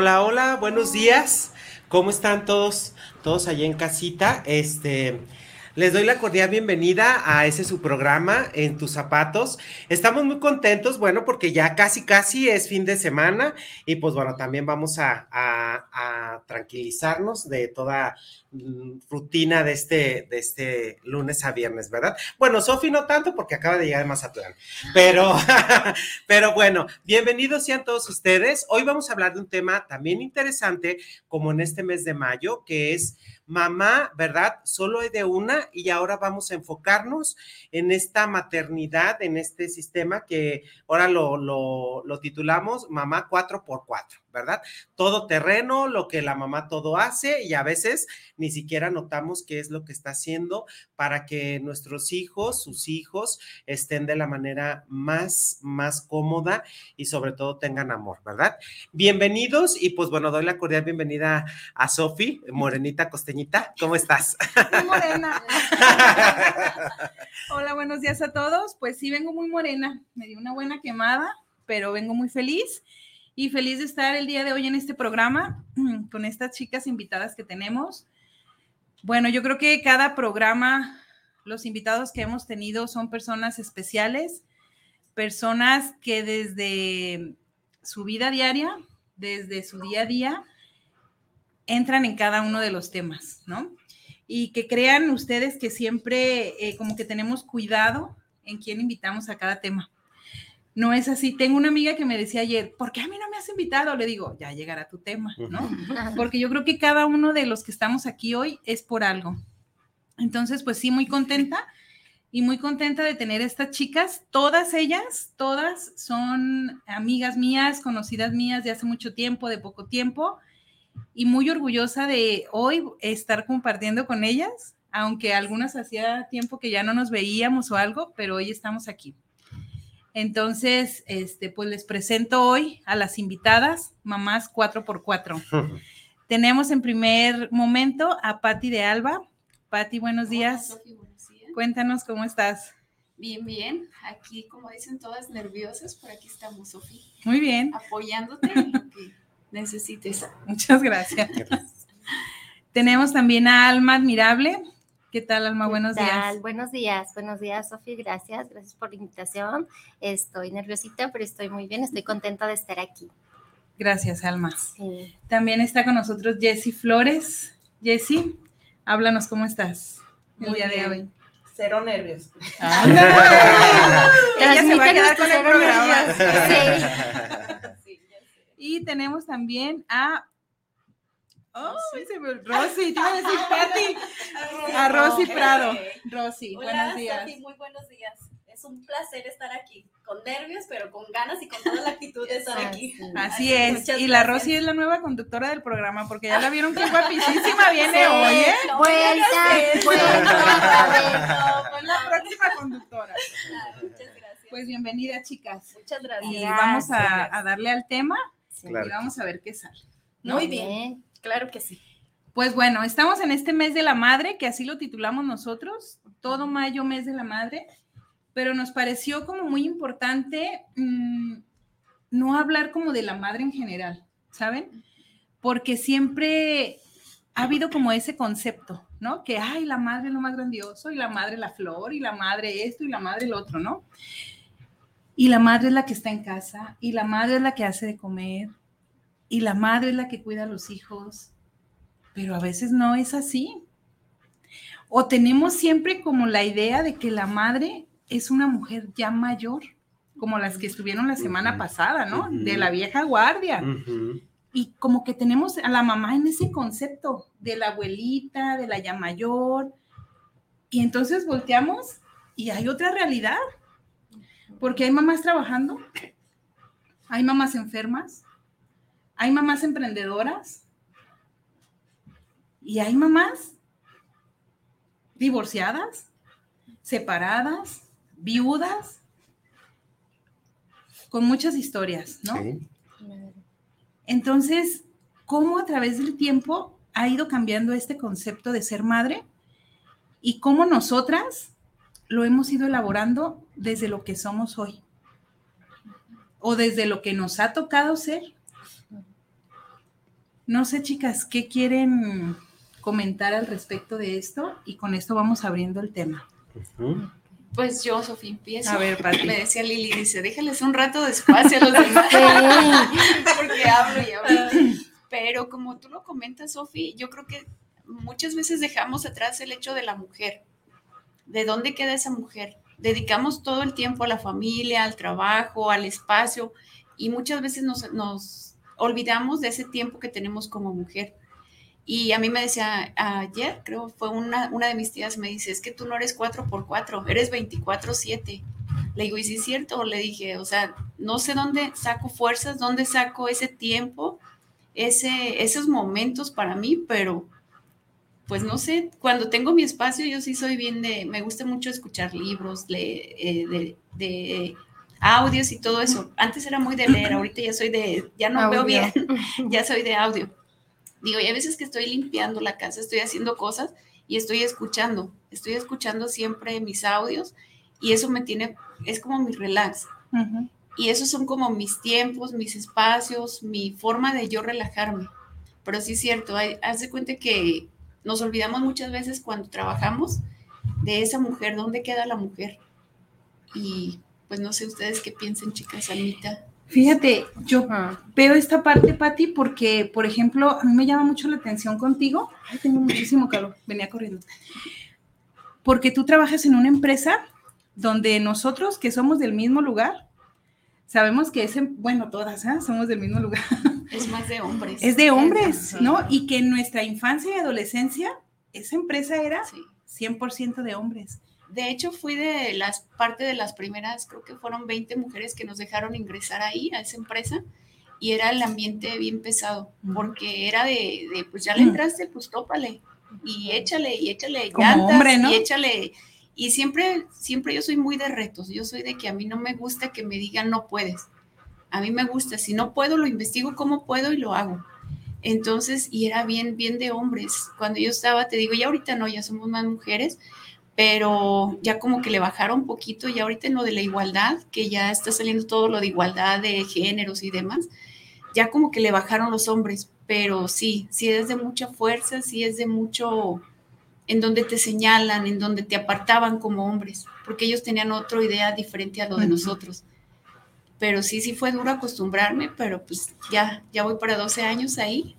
Hola, hola, buenos días. ¿Cómo están todos, todos allá en casita? Este, les doy la cordial bienvenida a ese su programa en tus zapatos. Estamos muy contentos, bueno, porque ya casi, casi es fin de semana y pues bueno, también vamos a, tranquilizarnos de toda mm, rutina de este, de este lunes a viernes, ¿verdad? Bueno, Sofi no tanto porque acaba de llegar de Mazatlán, pero, pero bueno, bienvenidos sean todos ustedes. Hoy vamos a hablar de un tema también interesante como en este mes de mayo, que es mamá, ¿verdad? Solo hay de una y ahora vamos a enfocarnos en esta maternidad, en este sistema que ahora lo, lo, lo titulamos mamá 4x4, ¿verdad? Todo terreno, lo que la mamá todo hace y a veces ni siquiera notamos qué es lo que está haciendo para que nuestros hijos, sus hijos, estén de la manera más, más cómoda y sobre todo tengan amor, ¿verdad? Bienvenidos y pues bueno, doy la cordial bienvenida a Sofi, Morenita Costeñita, ¿cómo estás? Muy morena. Hola, buenos días a todos. Pues sí, vengo muy morena, me dio una buena quemada, pero vengo muy feliz y feliz de estar el día de hoy en este programa con estas chicas invitadas que tenemos. Bueno, yo creo que cada programa, los invitados que hemos tenido son personas especiales, personas que desde su vida diaria, desde su día a día, entran en cada uno de los temas, ¿no? Y que crean ustedes que siempre eh, como que tenemos cuidado en quién invitamos a cada tema no es así. Tengo una amiga que me decía ayer, ¿por qué a mí no me has invitado? Le digo, ya llegará tu tema, ¿no? Porque yo creo que cada uno de los que estamos aquí hoy es por algo. Entonces, pues sí, muy contenta y muy contenta de tener estas chicas. Todas ellas, todas son amigas mías, conocidas mías de hace mucho tiempo, de poco tiempo, y muy orgullosa de hoy estar compartiendo con ellas, aunque algunas hacía tiempo que ya no nos veíamos o algo, pero hoy estamos aquí. Entonces, este, pues les presento hoy a las invitadas, mamás 4x4. Tenemos en primer momento a Patti de Alba. Patti, buenos días. buenos días. Cuéntanos cómo estás. Bien, bien. Aquí, como dicen todas nerviosas, por aquí estamos, Sofía. Muy bien. Apoyándote en lo que necesites. Muchas gracias. Tenemos también a Alma Admirable. ¿Qué tal, Alma? Buenos días. Buenos días, buenos días, Sofía. Gracias, gracias por la invitación. Estoy nerviosita, pero estoy muy bien, estoy contenta de estar aquí. Gracias, Alma. También está con nosotros Jessy Flores. Jessy, háblanos cómo estás el día de hoy. Cero nervios. Ah, Ella se va a quedar con el programa. Sí. y tenemos también a Oh, Rosy, te iba a decir Pati. A Rosy Prado. Rosy, buenos días. muy buenos días. Es un placer estar aquí, con nervios, pero con ganas y con toda la actitud de estar aquí. Así, es. Y la Rosy es la nueva conductora del programa, porque ya la vieron que guapísima viene hoy, ¿eh? Vuelta, vuelta. Pues la próxima conductora. muchas gracias. Pues bienvenida, chicas. Muchas gracias. Y vamos a, a darle al tema y vamos a ver qué sale. Muy bien. Claro que sí. Pues bueno, estamos en este mes de la madre, que así lo titulamos nosotros, todo mayo, mes de la madre, pero nos pareció como muy importante mm, no hablar como de la madre en general, ¿saben? Porque siempre ha habido como ese concepto, ¿no? Que, ay, la madre es lo más grandioso, y la madre la flor, y la madre esto, y la madre el otro, ¿no? y la madre es la que está en casa, y la madre es la que hace de comer, y la madre es la que cuida a los hijos, pero a veces no es así. O tenemos siempre como la idea de que la madre es una mujer ya mayor, como las que estuvieron la semana pasada, ¿no? De la vieja guardia. Y como que tenemos a la mamá en ese concepto de la abuelita, de la ya mayor. Y entonces volteamos y hay otra realidad. Porque hay mamás trabajando, hay mamás enfermas, hay mamás emprendedoras y hay mamás divorciadas, separadas, viudas, con muchas historias, ¿no? Sí. Entonces, ¿cómo a través del tiempo ha ido cambiando este concepto de ser madre? Y cómo nosotras lo hemos ido elaborando desde lo que somos hoy. O desde lo que nos ha tocado ser. No sé, chicas, ¿qué quieren comentar al respecto de esto? Y con esto vamos abriendo el tema. Pues yo, Sofía, empiezo. A ver, Pati. Me decía Lili, dice, déjales un rato de espacio a los demás. Porque hablo y hablo. Pero como tú lo comentas, Sofía, yo creo que muchas veces dejamos atrás el hecho de la mujer. ¿De dónde queda esa mujer? Dedicamos todo el tiempo a la familia, al trabajo, al espacio, y muchas veces nos, nos olvidamos de ese tiempo que tenemos como mujer. Y a mí me decía ayer, creo, fue una, una de mis tías, me dice, es que tú no eres 4x4, eres 24/7. Le digo, y sí es cierto, le dije, o sea, no sé dónde saco fuerzas, dónde saco ese tiempo, ese, esos momentos para mí, pero pues no sé, cuando tengo mi espacio yo sí soy bien de, me gusta mucho escuchar libros, eh, de, de audios y todo eso. Antes era muy de leer, ahorita ya soy de, ya no veo bien, ya soy de audio. Digo, y hay veces que estoy limpiando la casa, estoy haciendo cosas y estoy escuchando, estoy escuchando siempre mis audios y eso me tiene, es como mi relax. Y esos son como mis tiempos, mis espacios, mi forma de yo relajarme. Pero sí es cierto, hay- haz de cuenta que nos olvidamos muchas veces cuando trabajamos de esa mujer, ¿dónde queda la mujer? Y pues no sé ustedes qué piensen, chicas, Almita. Fíjate, yo veo esta parte, Patti, porque, por ejemplo, a mí me llama mucho la atención contigo. Ay, tengo muchísimo calor, venía corriendo. Porque tú trabajas en una empresa donde nosotros, que somos del mismo lugar, sabemos que es, en- bueno, todas, ¿ah? somos del mismo lugar, Es más de hombres. es de hombres. ¿no? Y que en nuestra infancia y adolescencia, esa empresa era Sí. 100% de hombres. De hecho, fui de las parte de las primeras, creo que fueron 20 mujeres que nos dejaron ingresar ahí a esa empresa y era el ambiente bien pesado, porque era de, de, pues ya le entraste, pues tópale y échale y échale Como llantas hombre, ¿no? y échale y siempre siempre yo soy muy de retos, yo soy de que a mí no me gusta que me digan no puedes. A mí me gusta, si no puedo lo investigo cómo puedo y lo hago. Entonces, y era bien bien de hombres. Cuando yo estaba, te digo, ya ahorita no, ya somos más mujeres, pero ya como que le bajaron un poquito, ya ahorita en lo de la igualdad, que ya está saliendo todo lo de igualdad de géneros y demás, ya como que le bajaron los hombres, pero sí, sí es de mucha fuerza, sí es de mucho en donde te señalan, en donde te apartaban como hombres, porque ellos tenían otra idea diferente a lo de nosotros. Pero sí, sí fue duro acostumbrarme, pero pues ya, ya voy para 12 años ahí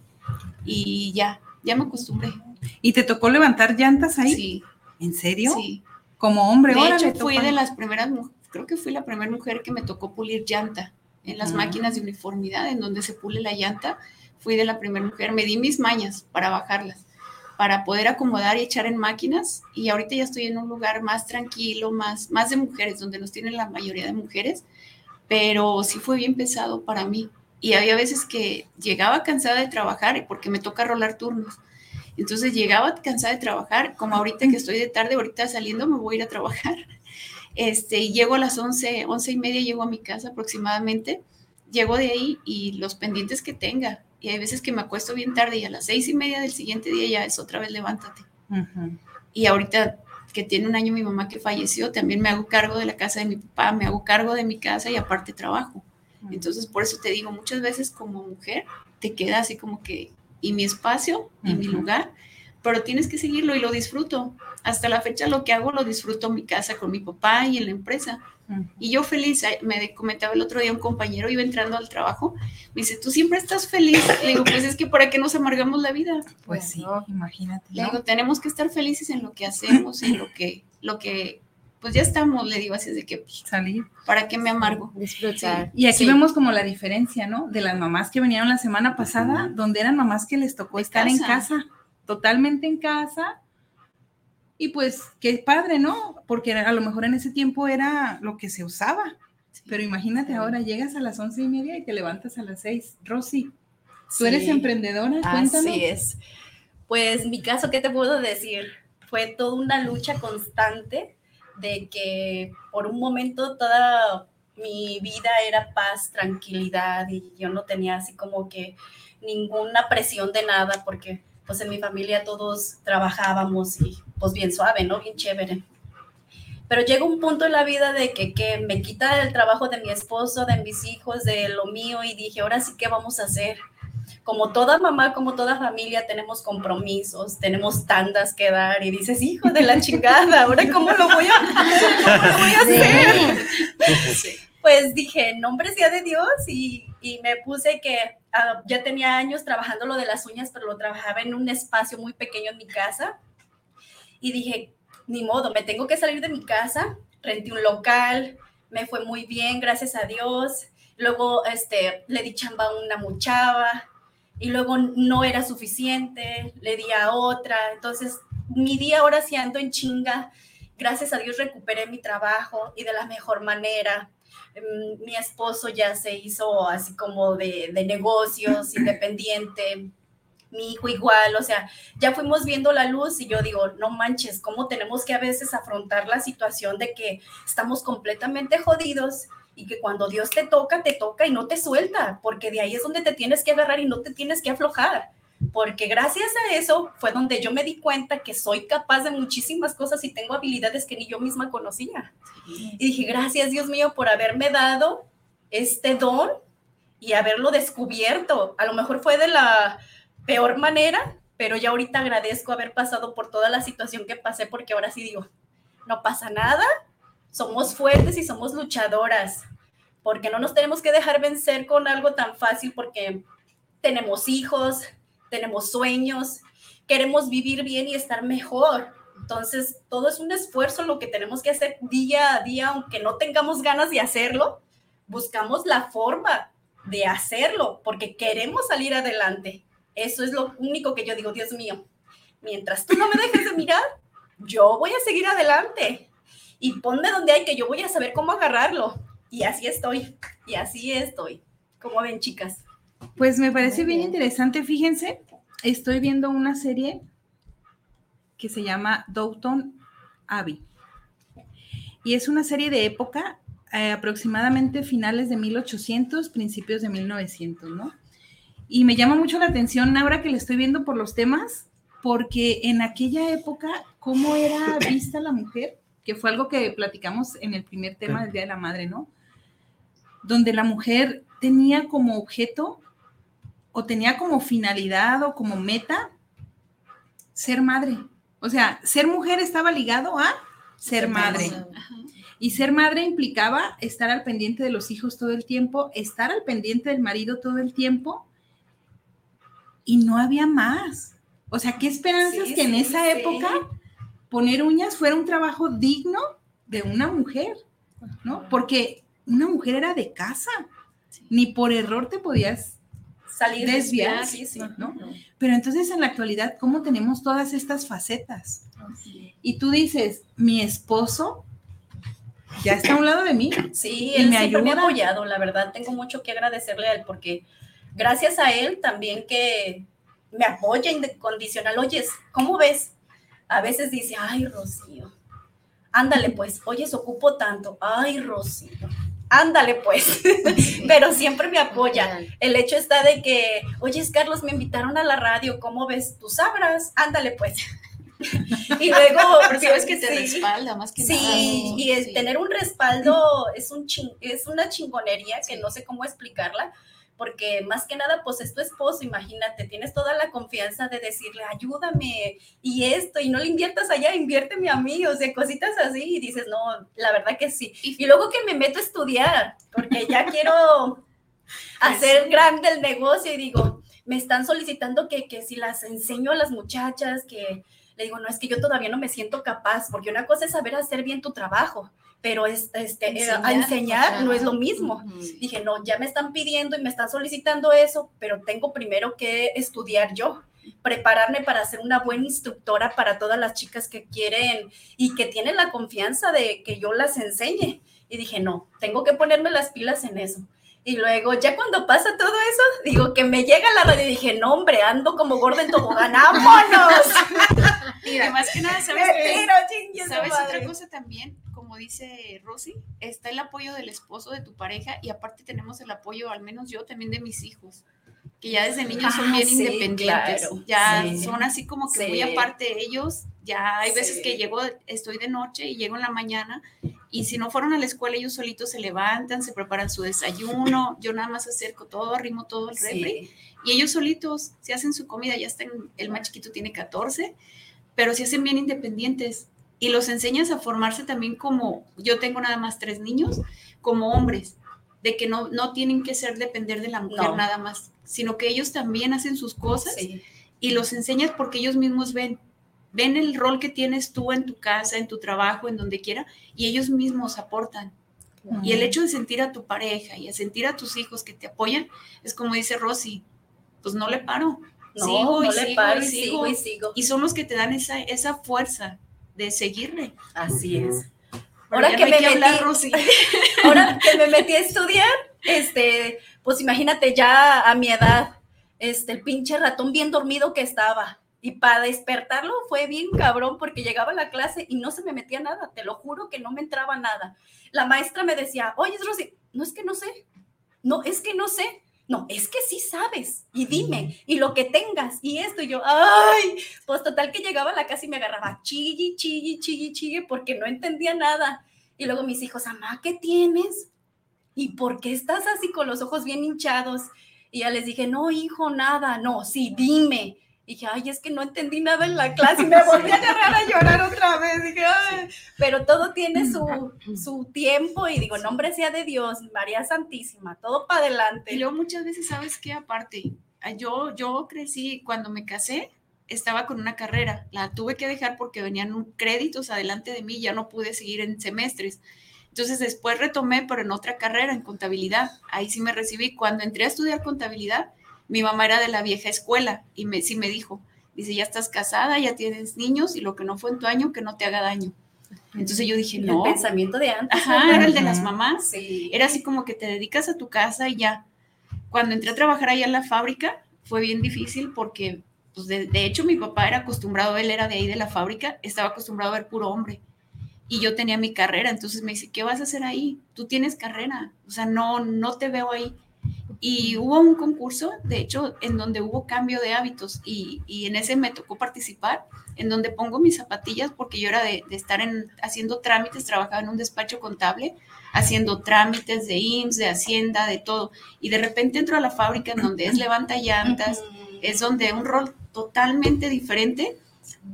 y ya, ya me acostumbré. ¿Y te tocó levantar llantas ahí? Sí, ¿En serio? sí. Como hombre, De hecho, fui de las primeras, creo que fui la primera mujer que me tocó pulir llanta en las Ah. máquinas de uniformidad, en donde se pule la llanta. Fui de la primera mujer, me di mis mañas para bajarlas, para poder acomodar y echar en máquinas. Y ahorita ya estoy en un lugar más tranquilo, más, más de mujeres, donde nos tienen la mayoría de mujeres, pero sí fue bien pesado para mí. Y había veces que llegaba cansada de trabajar porque me toca rolar turnos. Entonces llegaba cansada de trabajar, como ahorita que estoy de tarde, ahorita saliendo me voy a ir a trabajar. Este, y llego a las 11, 11 y media, llego a mi casa aproximadamente, llego de ahí y los pendientes que tenga. Y hay veces que me acuesto bien tarde y a las seis y media del siguiente día ya es otra vez levántate. Y ahorita que tiene un año mi mamá que falleció, también me hago cargo de la casa de mi papá, me hago cargo de mi casa y aparte trabajo. Entonces, por eso te digo, muchas veces como mujer te queda así como que, y mi espacio, y mi lugar, pero tienes que seguirlo y lo disfruto. Hasta la fecha lo que hago lo disfruto en mi casa con mi papá y en la empresa, Y yo feliz, me comentaba el otro día un compañero, iba entrando al trabajo, me dice, tú siempre estás feliz. Le digo, pues es que ¿para qué nos amargamos la vida? Pues sí, imagínate. Le ¿no? digo, tenemos que estar felices en lo que hacemos, en lo que, lo que, pues ya estamos, le digo, así es de que, pues, Salir. ¿para qué me amargo? Disfrutar. Y aquí Sí. vemos como la diferencia, ¿no? De las mamás que vinieron la semana pasada, donde eran mamás que les tocó De estar en casa. casa, totalmente en casa. Y pues, qué padre, ¿no? Porque a lo mejor en ese tiempo era lo que se usaba. Pero imagínate ahora, llegas a las once y media y te levantas a las seis. Rosy, tú eres Sí, emprendedora, cuéntanos. Así es. Pues mi caso, ¿qué te puedo decir? Fue toda una lucha constante de que por un momento toda mi vida era paz, tranquilidad y yo no tenía así como que ninguna presión de nada porque pues en mi familia todos trabajábamos y pues bien suave, ¿no? Bien chévere. Pero llega un punto en la vida de que, que me quita el trabajo de mi esposo, de mis hijos, de lo mío y dije, ahora sí, ¿qué vamos a hacer? Como toda mamá, como toda familia, tenemos compromisos, tenemos tandas que dar y dices, hijo de la chingada, ahora cómo lo voy a, cómo lo voy a hacer. Pues dije, nombre sea de Dios y, y me puse que ah, ya tenía años trabajando lo de las uñas, pero lo trabajaba en un espacio muy pequeño en mi casa y dije, ni modo, me tengo que salir de mi casa, renté un local, me fue muy bien, gracias a Dios. Luego este, le di chamba a una muchava y luego no era suficiente, le di a otra. Entonces, mi día ahora sí ando en chinga. Gracias a Dios recuperé mi trabajo y de la mejor manera. Mm, Mi esposo ya se hizo así como de, de negocios, independiente. Mi hijo igual, o sea, ya fuimos viendo la luz y yo digo, no manches, cómo tenemos que a veces afrontar la situación de que estamos completamente jodidos y que cuando Dios te toca, te toca y no te suelta, porque de ahí es donde te tienes que agarrar y no te tienes que aflojar. Porque gracias a eso fue donde yo me di cuenta que soy capaz de muchísimas cosas y tengo habilidades que ni yo misma conocía. Y dije, gracias Dios mío por haberme dado este don y haberlo descubierto. A lo mejor fue de la peor manera, pero ya ahorita agradezco haber pasado por toda la situación que pasé porque ahora sí digo, no pasa nada, somos fuertes y somos luchadoras, porque no nos tenemos que dejar vencer con algo tan fácil porque tenemos hijos, tenemos sueños, queremos vivir bien y estar mejor. Entonces, todo es un esfuerzo lo que tenemos que hacer día a día, aunque no tengamos ganas de hacerlo, buscamos la forma de hacerlo porque queremos salir adelante. Eso es lo único que yo digo, Dios mío, mientras tú no me dejes de mirar, yo voy a seguir adelante y ponme donde hay que yo voy a saber cómo agarrarlo. Y así estoy, y así estoy. como ven, chicas? Pues me parece bien bien. interesante, fíjense, estoy viendo una serie que se llama Downton Abbey. Y es una serie de época, eh, aproximadamente finales de 1800, principios de 1900, ¿no? Y me llama mucho la atención ahora que le estoy viendo por los temas, porque en aquella época, ¿cómo era vista la mujer? Que fue algo que platicamos en el primer tema del Día de la Madre, ¿no? Donde la mujer tenía como objeto o tenía como finalidad o como meta ser madre. O sea, ser mujer estaba ligado a ser madre. Y ser madre implicaba estar al pendiente de los hijos todo el tiempo, estar al pendiente del marido todo el tiempo. Y no había más. O sea, qué esperanzas Sí, que en esa sí. época poner uñas fuera un trabajo digno de una mujer, ¿no? Porque una mujer era de casa. Ni por error te podías Salir Desviar, sí, sí. ¿no? Pero entonces en la actualidad, ¿cómo tenemos todas estas facetas? Y tú dices, mi esposo ya está a un lado de mí. Sí, Y él me siempre me ha ayuda. apoyado, la verdad, tengo mucho que agradecerle a él porque gracias a él también que me apoya incondicional. Oyes, ¿cómo ves? A veces dice, ay, Rocío, ándale pues, oyes, ocupo tanto, ay, Rocío, ándale pues, pero siempre me apoya. El hecho está de que, oyes, Carlos, me invitaron a la radio, ¿cómo ves? Tú sabrás, ándale pues. y luego, Porque sabes que te sí. respalda más que Sí, nada. y el Sí. tener un respaldo es, un chin- es una chingonería que no sé cómo explicarla, porque más que nada, pues es tu esposo, imagínate, tienes toda la confianza de decirle, ayúdame y esto, y no le inviertas allá, inviérteme a mí, o sea, cositas así, y dices, no, la verdad que sí. Y luego que me meto a estudiar, porque ya quiero hacer grande el negocio y digo, me están solicitando que, que si las enseño a las muchachas, que le digo, no, es que yo todavía no me siento capaz, porque una cosa es saber hacer bien tu trabajo, pero es, este, enseñar, a enseñar no es lo mismo. Dije, no, ya me están pidiendo y me están solicitando eso, pero tengo primero que estudiar yo, prepararme para ser una buena instructora para todas las chicas que quieren y que tienen la confianza de que yo las enseñe. Y dije, no, tengo que ponerme las pilas en eso. Y luego, ya cuando pasa todo eso, digo que me llega la radio y dije, no, hombre, ando como gorda en tobogán, ¡vámonos! Mira, más que nada, ¿sabes, ¿sabes otra cosa también? Como dice Rosy, está el apoyo del esposo de tu pareja y aparte tenemos el apoyo, al menos yo, también de mis hijos que ya desde niños son ah, bien independientes, ya son así como que muy aparte de ellos, ya hay veces que llego, estoy de noche y llego en la mañana y si no fueron a la escuela ellos solitos se levantan, se preparan su desayuno, yo nada más acerco todo, arrimo todo el refri y ellos solitos se hacen su comida, ya están, el más chiquito tiene 14, pero se hacen bien independientes y los enseñas a formarse también como, yo tengo nada más tres niños, como hombres, de que no, no tienen que ser depender de la mujer nada más sino que ellos también hacen sus cosas y los enseñas porque ellos mismos ven, ven el rol que tienes tú en tu casa, en tu trabajo, en donde quiera, y ellos mismos aportan. Y el hecho de sentir a tu pareja y a sentir a tus hijos que te apoyan, es como dice Rosy, pues no le paro. sigo, y, sigo, y, sigo, y sigo. Y son los que te dan esa, esa fuerza de seguirle. Así es. ahora que, me metí, ahora que me metí a estudiar, este, pues imagínate ya a mi edad, este, el pinche ratón bien dormido que estaba. Y para despertarlo fue bien cabrón porque llegaba a la clase y no se me metía nada, te lo juro que no me entraba nada. La maestra me decía, oye, Rosy, no es que no sé, no, es que no sé, no, es que sí sabes, y dime, y lo que tengas, y esto, y yo, ay, pues total que llegaba a la casa y me agarraba chilli, chilli, chilli, chilli, porque no entendía nada. Y luego mis hijos, mamá, ¿qué tienes? ¿y por qué estás así con los ojos bien hinchados? Y ya les dije, no, hijo, nada, no, sí, dime. Y dije, ay, es que no entendí nada en la clase y me volví a agarrar a llorar otra vez. Dije, ay, pero todo tiene su, su tiempo y digo, nombre sea de Dios, María Santísima, todo para adelante. Y luego muchas veces, ¿sabes qué? Aparte, yo, yo crecí, cuando me casé, estaba con una carrera, la tuve que dejar porque venían créditos adelante de mí, ya no pude seguir en semestres. Entonces después retomé, pero en otra carrera, en contabilidad. Ahí sí me recibí. Cuando entré a estudiar contabilidad, mi mamá era de la vieja escuela y me, sí me dijo, dice, ya estás casada, ya tienes niños y lo que no fue en tu año, que no te haga daño. Entonces yo dije, no. El pensamiento de antes. Ajá, era el de las mamás. Sí. Era así como que te dedicas a tu casa y ya. Cuando entré a trabajar allá en la fábrica, fue bien difícil porque, pues de, de hecho, mi papá era acostumbrado, él era de ahí de la fábrica, estaba acostumbrado a ver puro hombre y yo tenía mi carrera, entonces me dice, ¿qué vas a hacer ahí? Tú tienes carrera, o sea, no, no te veo ahí. Y hubo un concurso, de hecho, en donde hubo cambio de hábitos y, y en ese me tocó participar, en donde pongo mis zapatillas porque yo era de, de, estar en, haciendo trámites, trabajaba en un despacho contable, haciendo trámites de IMSS, de Hacienda, de todo. Y de repente entro a la fábrica en donde es levanta llantas, es donde un rol totalmente diferente,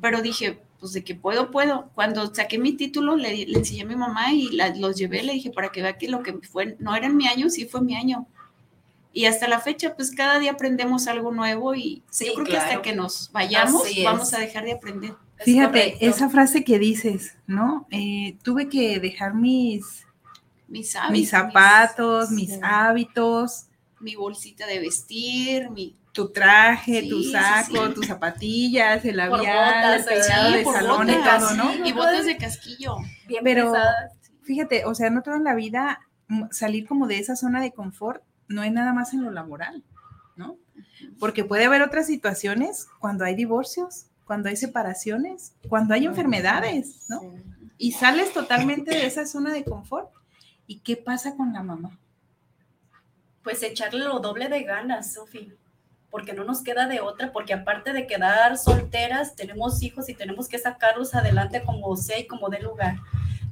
pero dije, pues de que puedo, puedo. Cuando saqué mi título, le, le enseñé a mi mamá y los llevé, le dije, para que vea que lo que fue, no era en mi año, sí fue mi año. Y hasta la fecha, pues cada día aprendemos algo nuevo y yo creo que hasta que nos vayamos vamos a dejar de aprender. Fíjate, esa frase que dices, ¿no? Eh, tuve que dejar mis, mis, mis zapatos, mis hábitos. Mi bolsita de vestir, mi tu traje, tu saco, tus zapatillas, el labial, el de salón y todo, ¿no? Y botas de casquillo. Bien Pero fíjate, o sea, no toda la vida mm, salir como de esa zona de confort no es nada más en lo laboral, ¿no? Porque puede haber otras situaciones cuando hay divorcios, cuando hay separaciones, cuando hay enfermedades, ¿no? Y sales totalmente de esa zona de confort. ¿Y qué pasa con la mamá? Pues echarle lo doble de ganas, Sofía porque no nos queda de otra, porque aparte de quedar solteras, tenemos hijos y tenemos que sacarlos adelante como sea y como de lugar.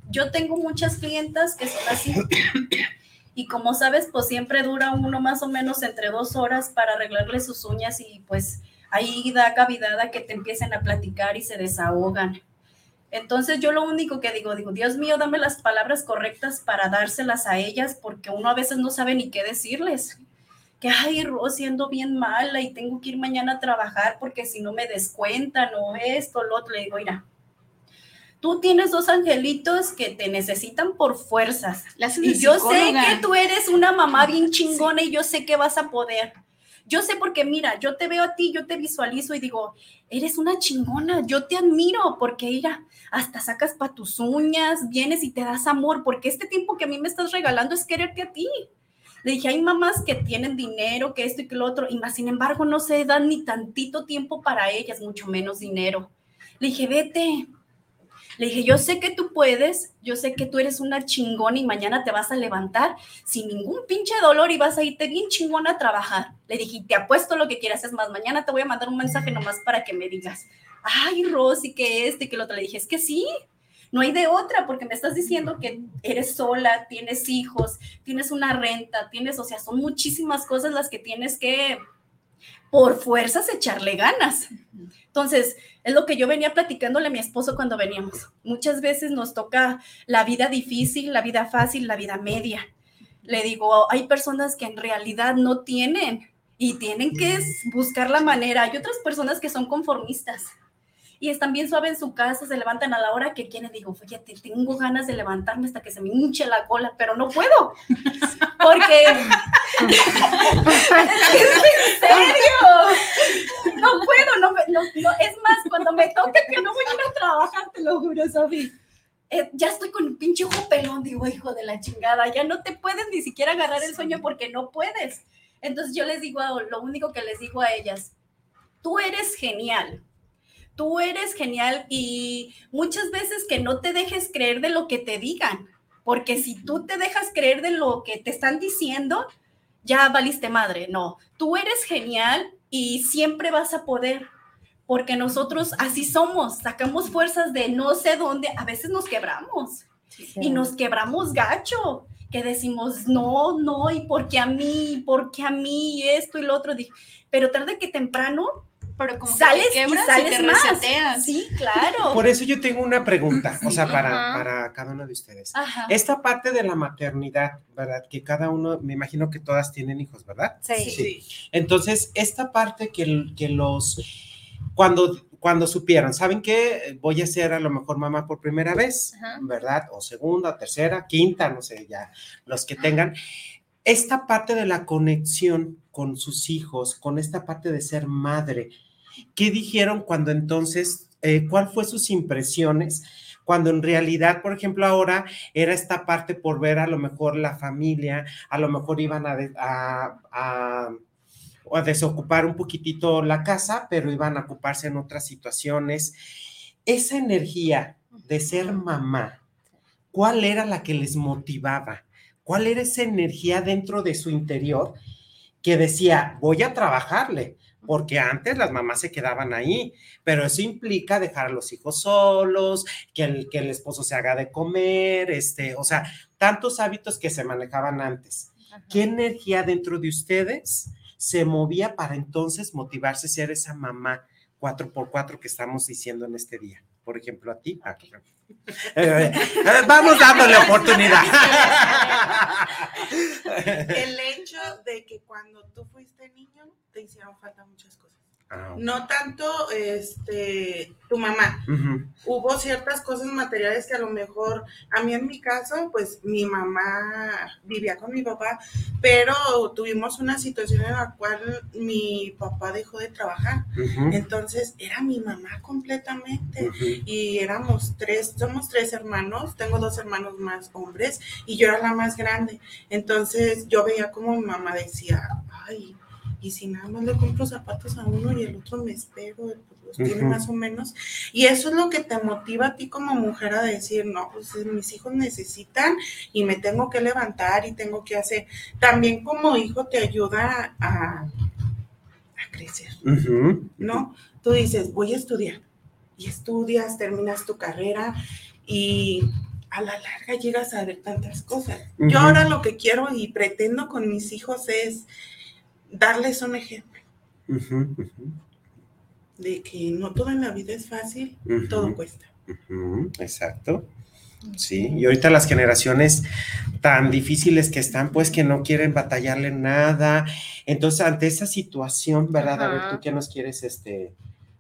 Yo tengo muchas clientas que son así y como sabes, pues siempre dura uno más o menos entre dos horas para arreglarle sus uñas y pues ahí da cavidad a que te empiecen a platicar y se desahogan. Entonces yo lo único que digo, digo, Dios mío, dame las palabras correctas para dárselas a ellas, porque uno a veces no sabe ni qué decirles. Que, ay, Rosy, ando bien mala y tengo que ir mañana a trabajar porque si no me descuentan o esto, lo otro. Le digo, mira, tú tienes dos angelitos que te necesitan por fuerzas. y yo sé que tú eres una mamá bien chingona y yo sé que vas a poder. Yo sé porque, mira, yo te veo a ti, yo te visualizo y digo, eres una chingona, yo te admiro porque, mira, hasta sacas para tus uñas, vienes y te das amor, porque este tiempo que a mí me estás regalando es quererte a ti. Le dije, hay mamás que tienen dinero, que esto y que lo otro, y más, sin embargo, no se dan ni tantito tiempo para ellas, mucho menos dinero. Le dije, vete, le dije, yo sé que tú puedes, yo sé que tú eres una chingona y mañana te vas a levantar sin ningún pinche dolor y vas a irte bien chingona a trabajar. Le dije, te apuesto lo que quieras, es más, mañana te voy a mandar un mensaje nomás para que me digas, ay, Rosy, que este, que lo otro. Le dije, es que sí, no hay de otra, porque me estás diciendo que eres sola, tienes hijos, tienes una renta, tienes, o sea, son muchísimas cosas las que tienes que, por fuerzas, echarle ganas. Entonces, es lo que yo venía platicándole a mi esposo cuando veníamos. Muchas veces nos toca la vida difícil, la vida fácil, la vida media. Le digo, hay personas que en realidad no tienen y tienen que buscar la manera. Hay otras personas que son conformistas y están bien suaves en su casa, se levantan a la hora que quieren. Digo, fíjate, tengo ganas de levantarme hasta que se me hinche la cola, pero no puedo. Porque. ¿En serio? No puedo, no, no, no, Es más, cuando me toque que no voy a ir a trabajar, te lo juro, Sofi. Eh, ya estoy con un pinche ojo pelón, digo, hijo de la chingada, ya no te puedes ni siquiera agarrar el sueño porque no puedes. Entonces yo les digo, lo único que les digo a ellas, tú eres genial, tú eres genial y muchas veces que no te dejes creer de lo que te digan, porque si tú te dejas creer de lo que te están diciendo, ya valiste madre, no, tú eres genial y siempre vas a poder, porque nosotros así somos, sacamos fuerzas de no sé dónde, a veces nos quebramos y nos quebramos gacho, que decimos, no, no, y porque a mí, porque a mí, esto y lo otro, pero tarde que temprano pero como sales que te y sales te más. reseteas. Sí, claro. Por eso yo tengo una pregunta, o sea, para, para cada uno de ustedes. Ajá. Esta parte de la maternidad, ¿verdad? Que cada uno, me imagino que todas tienen hijos, ¿verdad? Sí. Entonces, esta parte que, que los, cuando, cuando supieron, ¿saben qué? Voy a ser a lo mejor mamá por primera vez, Ajá. ¿verdad? O segunda, tercera, quinta, no sé, ya, los que tengan. Esta parte de la conexión con sus hijos, con esta parte de ser madre, ¿qué dijeron cuando entonces, eh, cuál fue sus impresiones? Cuando en realidad, por ejemplo, ahora era esta parte por ver a lo mejor la familia, a lo mejor iban a, a- a- o a desocupar un poquitito la casa, pero iban a ocuparse en otras situaciones. Esa energía de ser mamá, ¿cuál era la que les motivaba? ¿Cuál era esa energía dentro de su interior que decía, voy a trabajarle? Porque antes las mamás se quedaban ahí, pero eso implica dejar a los hijos solos, que el, que el esposo se haga de comer, este, o sea, tantos hábitos que se manejaban antes. ¿Qué energía dentro de ustedes se movía para entonces motivarse a ser esa mamá 4x4 que estamos diciendo en este día? Por ejemplo, a ti. Eh, eh, vamos dándole oportunidad. El hecho de que cuando tú fuiste niño te hicieron falta muchas cosas. Ah. No tanto este tu mamá. Hubo ciertas cosas materiales que a lo mejor, a mí en mi caso, pues mi mamá vivía con mi papá, pero tuvimos una situación en la cual mi papá dejó de trabajar. Entonces era mi mamá completamente. y éramos tres, somos tres hermanos, tengo dos hermanos más hombres y yo era la más grande. Entonces yo veía como mi mamá decía, ay, y si nada más le compro zapatos a uno y el otro me espero, pues los tiene más o menos. Y eso es lo que te motiva a ti como mujer a decir, no, pues mis hijos necesitan y me tengo que levantar y tengo que hacer. También como hijo te ayuda a, a crecer. ¿no? Tú dices, voy a estudiar. Y estudias, terminas tu carrera y a la larga llegas a ver tantas cosas. Yo ahora lo que quiero y pretendo con mis hijos es darles un ejemplo de que no todo en la vida es fácil, todo cuesta. Exacto. Sí, y ahorita las generaciones tan difíciles que están, pues que no quieren batallarle nada. Entonces, ante esa situación, ¿verdad? A ver. ¿tú qué nos quieres este,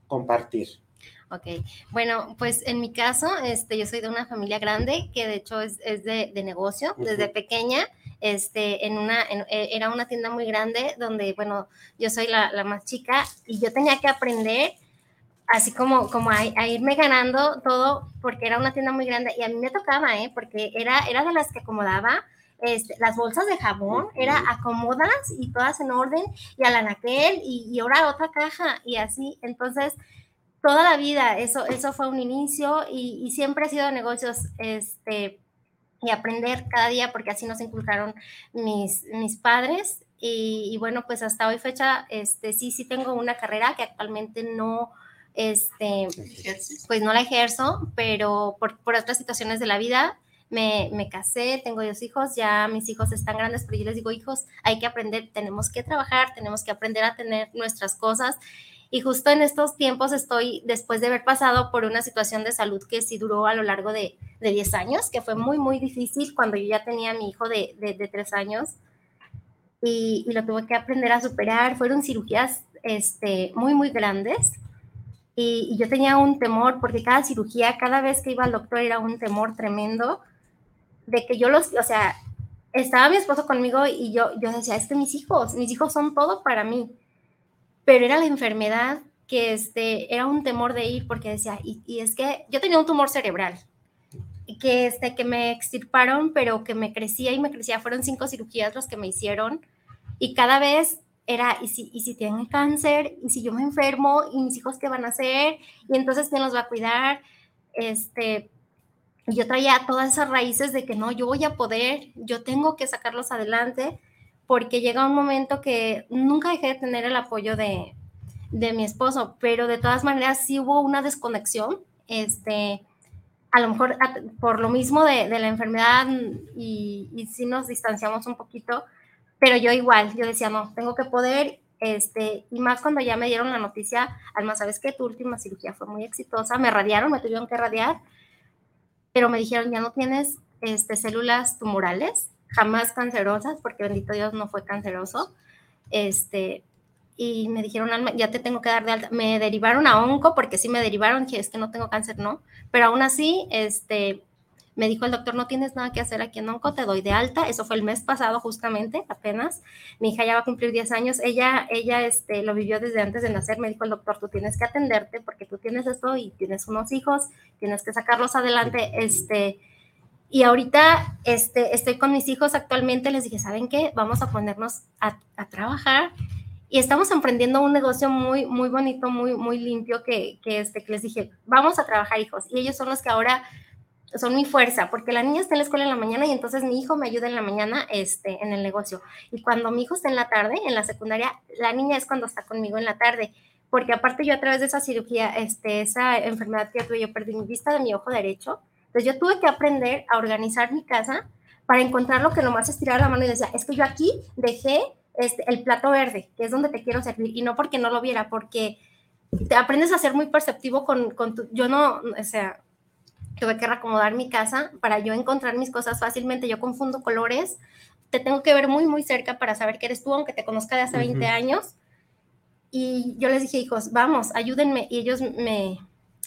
compartir? Ok, bueno, pues en mi caso, este, yo soy de una familia grande que de hecho es, es de, de negocio. Desde pequeña, este, en una, en- eh, era una tienda muy grande donde, bueno, yo soy la, la más chica y yo tenía que aprender así como, como a, a irme ganando todo porque era una tienda muy grande y a mí me tocaba, ¿eh? Porque era, era de las que acomodaba. Este, las bolsas de jabón, era acomodas y todas en orden, y al anaquel, y, y ahora otra caja, y así. Entonces, toda la vida, eso, eso fue un inicio y, y siempre he sido negocios, este, y aprender cada día porque así nos inculcaron mis, mis padres. Y, y bueno, pues hasta hoy fecha, este, sí, sí tengo una carrera que actualmente no, este, pues no la ejerzo, pero por, por otras situaciones de la vida me, me casé, tengo dos hijos, ya mis hijos están grandes, pero yo les digo, hijos, hay que aprender, tenemos que trabajar, tenemos que aprender a tener nuestras cosas. Y justo en estos tiempos estoy, después de haber pasado por una situación de salud que sí duró a lo largo de, de 10 años, que fue muy, muy difícil cuando yo ya tenía a mi hijo de, de, de 3 años y, y lo tuve que aprender a superar. Fueron cirugías este, muy, muy grandes y, y yo tenía un temor porque cada cirugía, cada vez que iba al doctor era un temor tremendo de que yo los, o sea, estaba mi esposo conmigo y yo, yo decía, es que mis hijos, mis hijos son todo para mí, pero era la enfermedad que este, era un temor de ir porque decía, y, es que yo tenía un tumor cerebral que, este, que me extirparon, pero que me crecía y me crecía, fueron cinco cirugías los que me hicieron y cada vez era, ¿y si, y si tienen cáncer? ¿Y si yo me enfermo? ¿Y mis hijos qué van a hacer? ¿Y entonces quién los va a cuidar? Este, yo traía todas esas raíces de que no, yo voy a poder, yo tengo que sacarlos adelante, porque llega un momento que nunca dejé de tener el apoyo de, de mi esposo, pero de todas maneras sí hubo una desconexión, este, a lo mejor por lo mismo de, de la enfermedad y, y sí nos distanciamos un poquito, pero yo igual, yo decía, no, tengo que poder, este, y más cuando ya me dieron la noticia, Alma, ¿sabes que Tu última cirugía fue muy exitosa, me radiaron, me tuvieron que radiar, pero me dijeron, ya no tienes este, células tumorales, jamás cancerosas, porque bendito Dios no fue canceroso, este, y me dijeron, Alma, ya te tengo que dar de alta, me derivaron a onco, porque sí me derivaron, que es que no tengo cáncer, no, pero aún así, este, me dijo el doctor, no tienes nada que hacer aquí en onco, te doy de alta, eso fue el mes pasado justamente, apenas, mi hija ya va a cumplir 10 años, ella, ella, este, lo vivió desde antes de nacer, me dijo el doctor, tú tienes que atenderte porque tú tienes esto y tienes unos hijos, tienes que sacarlos adelante, este, y ahorita este, estoy con mis hijos actualmente, les dije, ¿saben qué? Vamos a ponernos a, trabajar y estamos emprendiendo un negocio muy, muy bonito, muy, muy limpio que, que, este, que les dije, vamos a trabajar hijos. Y ellos son los que ahora son mi fuerza, porque la niña está en la escuela en la mañana y entonces mi hijo me ayuda en la mañana este, en el negocio. Y cuando mi hijo está en la tarde, en la secundaria, la niña es cuando está conmigo en la tarde. Porque aparte yo a través de esa cirugía, este, esa enfermedad que tuve, yo perdí mi vista de mi ojo derecho. Entonces yo tuve que aprender a organizar mi casa para encontrar lo que nomás estiraba la mano y decía, es que yo aquí dejé este, el plato verde, que es donde te quiero servir, y no porque no lo viera, porque te aprendes a ser muy perceptivo con, con tu, yo no, o sea, tuve que reacomodar mi casa para yo encontrar mis cosas fácilmente, yo confundo colores, te tengo que ver muy, muy cerca para saber que eres tú, aunque te conozca de hace uh -huh. 20 años, y yo les dije, hijos, vamos, ayúdenme, y ellos me,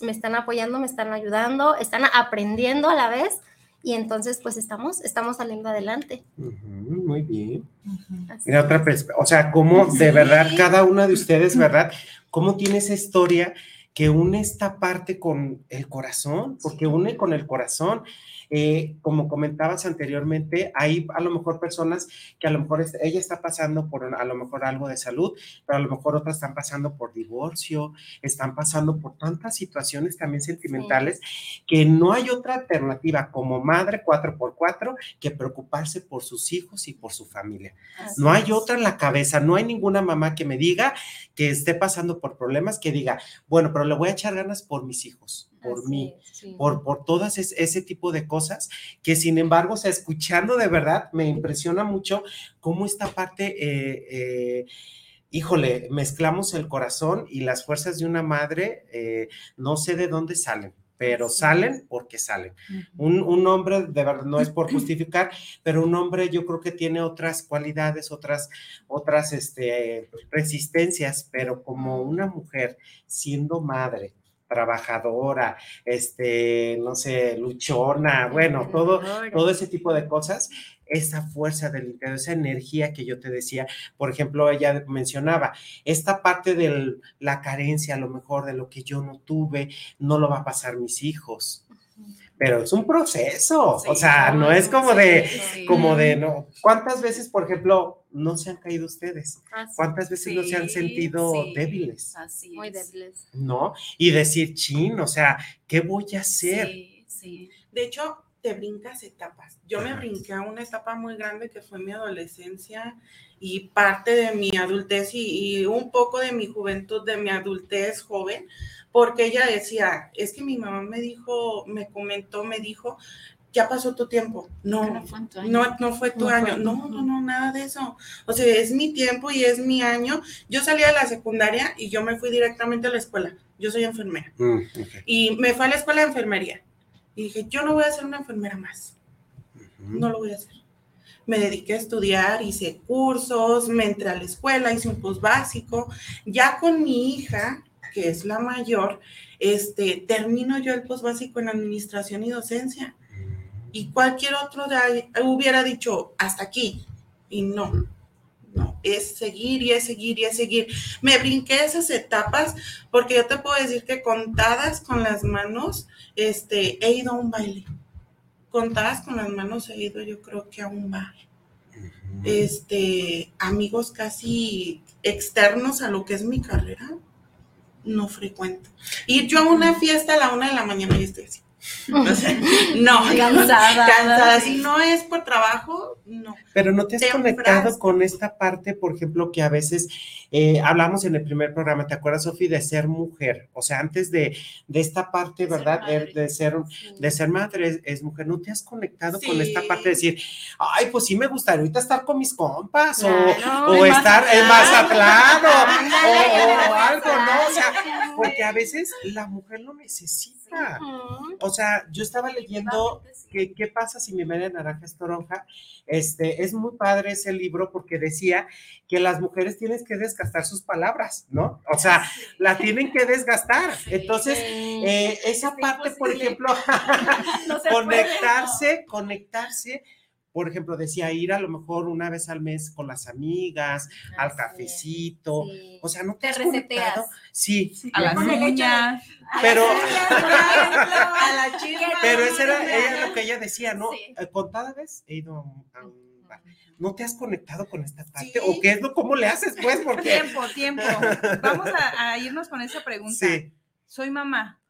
me están apoyando, me están ayudando, están aprendiendo a la vez, y entonces pues estamos, estamos saliendo adelante. Uh -huh, muy bien. Uh -huh. Mira, otra o sea, cómo sí. de verdad cada una de ustedes, ¿verdad? ¿Cómo tiene esa historia que une esta parte con el corazón? Porque une con el corazón. Eh, como comentabas anteriormente, hay a lo mejor personas que a lo mejor ella está pasando por a lo mejor algo de salud, pero a lo mejor otras están pasando por divorcio, están pasando por tantas situaciones también sentimentales sí. que no hay otra alternativa como madre 4x4 que preocuparse por sus hijos y por su familia. Así no hay es. otra en la cabeza, no hay ninguna mamá que me diga que esté pasando por problemas que diga, bueno, pero le voy a echar ganas por mis hijos. Por Así mí, es, sí. por, por todas es- ese tipo de cosas que sin embargo, o sea, escuchando de verdad, me impresiona mucho cómo esta parte, eh, eh, híjole, mezclamos el corazón y las fuerzas de una madre, eh, no sé de dónde salen, pero salen porque salen. Un, un hombre, de verdad, no es por justificar, pero un hombre yo creo que tiene otras cualidades, otras, otras este, resistencias, pero como una mujer siendo madre, trabajadora, este, no sé, luchona, bueno, todo, todo ese tipo de cosas, esa fuerza del interior, esa energía que yo te decía, por ejemplo, ella mencionaba, esta parte de la carencia, a lo mejor de lo que yo no tuve, no lo va a pasar mis hijos. Pero es un proceso, o Sí, sea, no es como sí, de, sí. como de, no, ¿cuántas veces, por ejemplo, no se han caído ustedes? Ah, sí, ¿Cuántas veces no se han sentido sí, débiles? Así Muy es. débiles. ¿No? Y decir, chin, o sea, ¿qué voy a hacer? Sí, sí. De hecho, te brincas etapas. Yo me brinqué a una etapa muy grande que fue mi adolescencia y parte de mi adultez y, y un poco de mi juventud, de mi adultez joven, porque ella decía, es que mi mamá me dijo, me comentó, me dijo, ya pasó tu tiempo. No, No fue tu año. no, no fue tu No año. fue. No, no, no, nada de eso. O sea, es mi tiempo y es mi año. Yo salí de la secundaria y yo me fui directamente a la escuela. Yo soy enfermera. Mm, ok. Y me fui a la escuela de enfermería. Y dije, yo no voy a ser una enfermera más. No lo voy a hacer. Me dediqué a estudiar, hice cursos, me entré a la escuela, hice un post básico. Ya con mi hija, que es la mayor, este, termino yo el post básico en administración y docencia. Y cualquier otro de ahí hubiera dicho, hasta aquí. Y no, no, es seguir y es seguir y es seguir. Me brinqué esas etapas porque yo te puedo decir que contadas con las manos, este, he ido a un baile. Contadas con las manos he ido yo creo que a un. Ujú. Este, amigos casi externos a lo que es mi carrera, no frecuento. Ir yo a una fiesta a la una de la mañana y estoy así. O sea, no, Cansada. cansada. Si no es por trabajo, no. Pero no te has Te conectado con esta parte, por ejemplo, que a veces eh, hablamos en el primer programa, ¿te acuerdas, Sofi, de ser mujer? O sea, antes de, de esta parte, De ser ¿verdad? De, ser, Sí. de ser madre es, es mujer. ¿No te has conectado con esta parte de decir, ay, pues sí me gustaría ahorita estar con mis compas o, Claro, o en estar en Mazatlán o, Ándale, o- o algo, ¿no? O sea, porque a veces la mujer lo necesita. Ujú. O sea, yo estaba leyendo ¿Qué, qué pasa si mi media naranja es toronja? Este, es muy padre ese libro porque decía que las mujeres tienen que desgastar sus palabras, ¿no? O sea, la tienen que desgastar. Entonces, Sí. eh, esa parte, por ejemplo, No conectarse, conectarse, por ejemplo, decía ir a lo mejor una vez al mes con las amigas, al cafecito. Sí. O sea, no te, Te has reseteas. conectado? Sí, A las uñas. pero, A la chisma. pero esa era ella lo que ella decía, ¿no? Sí. Eh, Con cada vez he ido a un, a un bar. ¿No te has conectado con esta parte? Sí. ¿O qué es lo, cómo le haces, pues? Porque. Tiempo, tiempo. Vamos a, a irnos con esa pregunta. Sí, Soy mamá,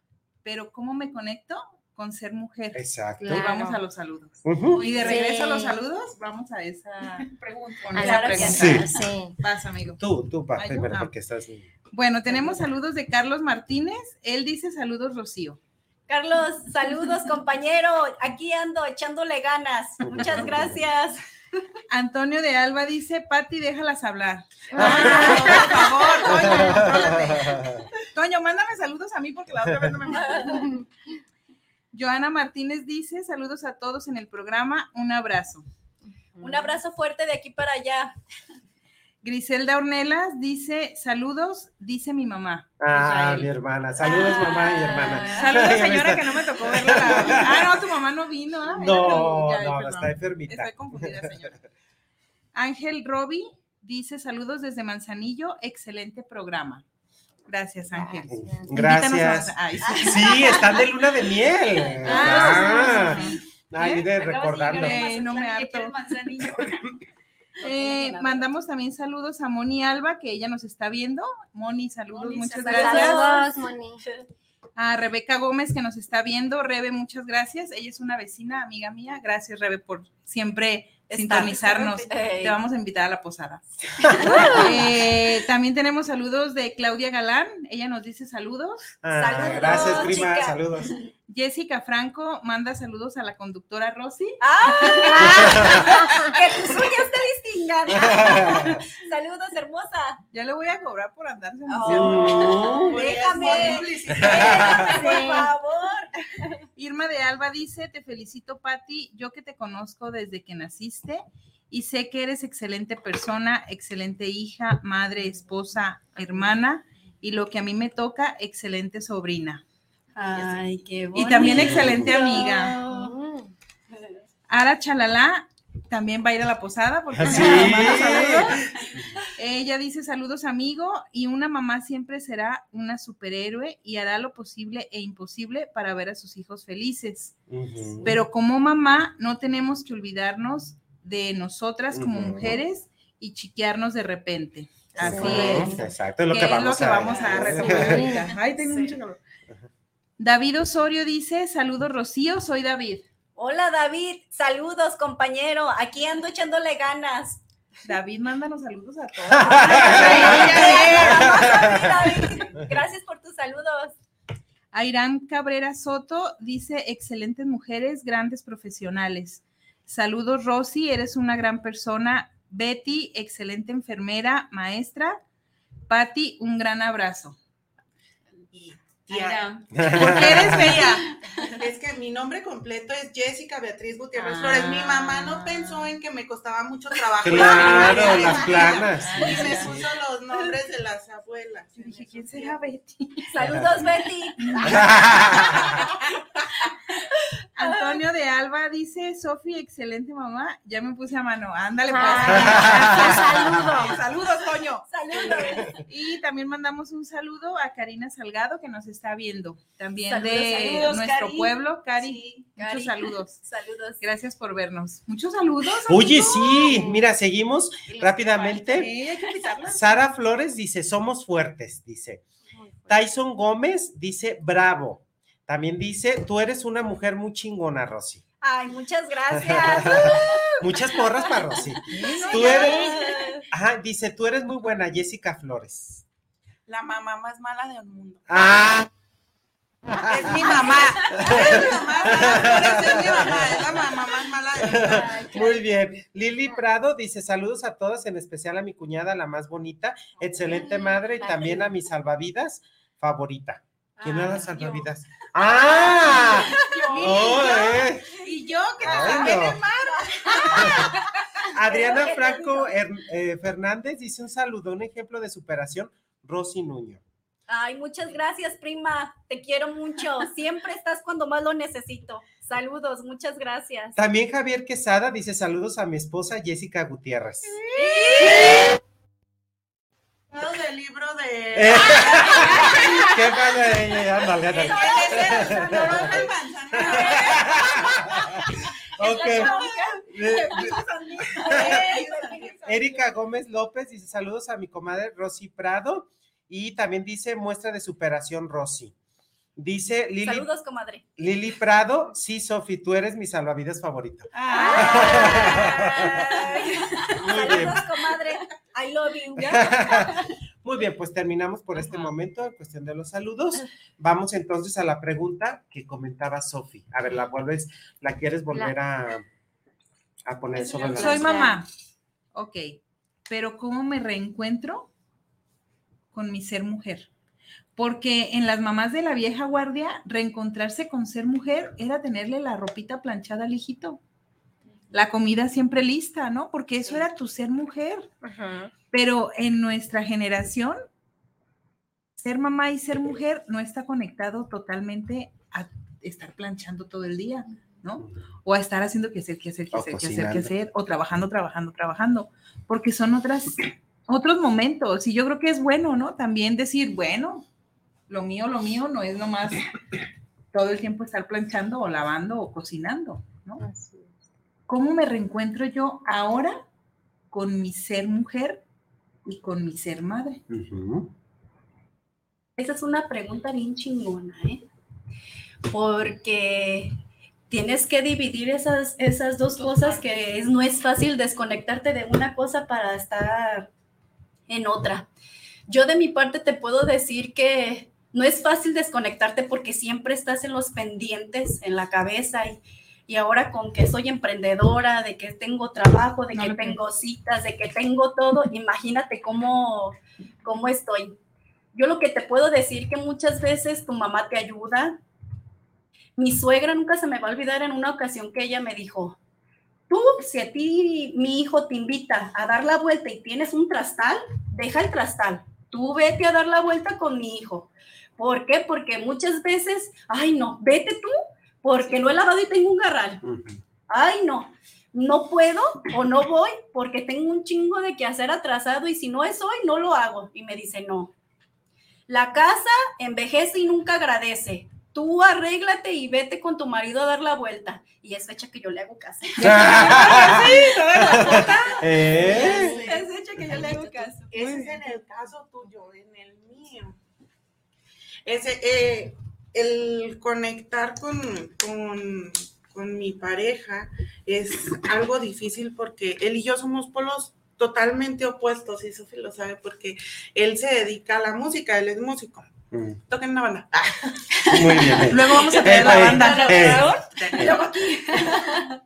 pero ¿cómo me conecto con ser mujer? exacto. Y vamos a los saludos. Y de regreso a los saludos, vamos a esa Pregunta. A esa la pregunta. Sí. sí. Vas, amigo. Tú, tú, va, Ay, primero, ah. porque estás. Bueno, tenemos saludos de Carlos Martínez. Él dice saludos, Rocío. Carlos, saludos, compañero. Aquí ando echándole ganas. Muchas gracias. Antonio de Alba dice, Pati, déjalas hablar. Ah, Por favor, Toño. Toño, mándame saludos a mí porque la otra vez no me mandaste. Joana Martínez dice, saludos a todos en el programa, un abrazo. Un abrazo fuerte de aquí para allá. Griselda Ornelas dice, saludos, dice mi mamá. Ah, Israel. mi hermana. Saludos, mamá y hermana. Saludos, señora, que no me tocó verla. Ah, no, tu mamá no vino. ah, No, ya, no, perdón. está enfermita. Estoy confundida, señora. Ángel Roby dice saludos desde Manzanillo, excelente programa. Gracias, Ángel. A Gracias. Ay, sí. Sí, están de luna de miel. Ah, Ah, sí. Ahí de Acabas de a Eh, no me harto. Eh, mandamos también saludos a Moni Alba, que ella nos está viendo. Moni, saludos, Moni, muchas saludos. gracias. Saludos, Moni. A Rebeca Gómez, que nos está viendo. Rebe, muchas gracias. Ella es una vecina, amiga mía. Gracias, Rebe, por siempre sintonizarnos. Te vamos a invitar a la posada. Eh, también tenemos saludos de Claudia Galán. Ella nos dice saludos. Ah, Saludos, gracias, prima. chica. Saludos. Jessica Franco manda saludos a la conductora Rosy. ¡Ah! que tus uñas te distingan. Saludos, hermosa. Ya le voy a cobrar por andarse Oh, déjame, déjame, por favor. Irma de Alba dice, te felicito, Patti, yo que te conozco desde que naciste y sé que eres excelente persona, excelente hija, madre, esposa, hermana y lo que a mí me toca, excelente sobrina. Ay, qué Y también bonito. excelente amiga. Ara Chalala también va a ir a la posada porque Sí. Ella dice saludos amigo y una mamá siempre será una superhéroe y hará lo posible e imposible para ver a sus hijos felices. Pero como mamá no tenemos que olvidarnos de nosotras como mujeres y chiquearnos de repente. Así es. Exacto, es lo que que es vamos lo que a vamos a retomar ahorita. Ay, tengo Sí. mucho calor. David Osorio dice, saludos Rocío, soy David. Hola, David. Saludos, compañero. Aquí ando echándole ganas. David, mándanos saludos a todos. David, Gracias por tus saludos. Airán Cabrera Soto dice, excelentes mujeres, grandes profesionales. Saludos Rosy, eres una gran persona. Betty, excelente enfermera, maestra. Patti, un gran abrazo. Y tía, ¿Por qué eres bella? Es que mi nombre completo es Jessica Beatriz Gutiérrez Ah. Flores. Mi mamá no pensó en que me costaba mucho trabajo. Claro, Y las planas. me puso los nombres de las abuelas. Yo dije, ¿quién será Betty? Saludos, Betty. Antonio de Alba dice, Sofi, excelente mamá. Ya me puse a mano. Ándale, pues. Ah, Saludos, Toño. Saludos. Y también mandamos un saludo a Karina Salgado que nos está viendo. También Saludos, de saludos, nuestro Cari. pueblo. Cari, Sí, muchos Cari. saludos. Saludos. Gracias por vernos. Muchos saludos. Oye, amigos. sí, mira, seguimos rápidamente. Que. Sara Flores dice, somos fuertes, dice. Tyson Gómez dice, bravo. También dice, tú eres una mujer muy chingona, Rosy. Ay, muchas gracias. Muchas porras para Rosy. Tú eres, ajá, dice, tú eres muy buena, Jessica Flores. La mamá más mala del mundo. Ah, Es mi mamá. Es mi mamá. es mi mamá. Es la mamá más mala del mundo. muy bien. Lili Prado dice, saludos a todos, en especial a mi cuñada, la más bonita, excelente madre, y también a mi salvavidas favorita. ¿Quién era la salvavidas? ¡Ah! Oh, eh. Y yo que saqué no. del mar. Adriana Franco eh, Fernández dice un saludo, un ejemplo de superación, Rosy Nuño. Ay, muchas gracias, prima. Te quiero mucho. Siempre estás cuando más lo necesito. Saludos, muchas gracias. También Javier Quesada dice saludos a mi esposa Jessica Gutiérrez. del libro de. Eh, ¿Qué padre? Ándale, ándale. Manzanares. Ok. Eh, Erika Gómez López dice saludos a mi comadre Rosy Prado y también dice muestra de superación Rosy. Dice Lili, Saludos, comadre. Lili Prado, sí, Sofi, tú eres mi salvavidas favorito. Ay. Muy bien. Saludos, comadre. I love you. Muy bien, pues terminamos por este momento en cuestión de los saludos. Vamos entonces a la pregunta que comentaba Sofi. A ver, la vuelves, la quieres volver a, a poner sobre la Soy mamá. Ok. Pero ¿cómo me reencuentro con mi ser mujer? Porque en las mamás de la vieja guardia, reencontrarse con ser mujer era tenerle la ropita planchada al hijito. La comida siempre lista, ¿no? Porque eso era tu ser mujer. Pero en nuestra generación, ser mamá y ser mujer no está conectado totalmente a estar planchando todo el día, ¿no? O a estar haciendo que hacer, que hacer, que hacer, que hacer, que hacer, o trabajando, trabajando, trabajando, porque son otras, otros momentos. Y yo creo que es bueno, ¿no? También decir, bueno, lo mío, lo mío no es nomás todo el tiempo estar planchando o lavando o cocinando, ¿no? ¿Cómo me reencuentro yo ahora con mi ser mujer y con mi ser madre? Esa es una pregunta bien chingona, ¿eh? Porque tienes que dividir esas, esas dos cosas que es, no es fácil desconectarte de una cosa para estar en otra. Yo de mi parte te puedo decir que no es fácil desconectarte porque siempre estás en los pendientes, en la cabeza y, y ahora con que soy emprendedora, de que tengo trabajo, de que tengo citas, de que tengo todo, imagínate cómo, cómo estoy. Yo lo que te puedo decir que muchas veces tu mamá te ayuda, mi suegra nunca se me va a olvidar en una ocasión que ella me dijo, tú, si a ti mi hijo te invita a dar la vuelta y tienes un trastal, deja el trastal. Tú vete a dar la vuelta con mi hijo. ¿Por qué? Porque muchas veces, ay no, vete tú, porque no he lavado y tengo un garral. Ay no, no puedo o no voy porque tengo un chingo de que hacer atrasado y si no es hoy, no lo hago. Y me dice, no. La casa envejece y nunca agradece tú arréglate y vete con tu marido a dar la vuelta. Y es fecha que yo le hago caso. ¿Eh? Es fecha que yo le hago caso. Ese es en el caso tuyo, en el mío. Ese, eh, el conectar con, con, con mi pareja es algo difícil porque él y yo somos polos totalmente opuestos, y Sofi lo sabe, porque él se dedica a la música, él es músico. Mm. Toquen una banda. Muy bien. Luego vamos a traer la Eh, banda. eh.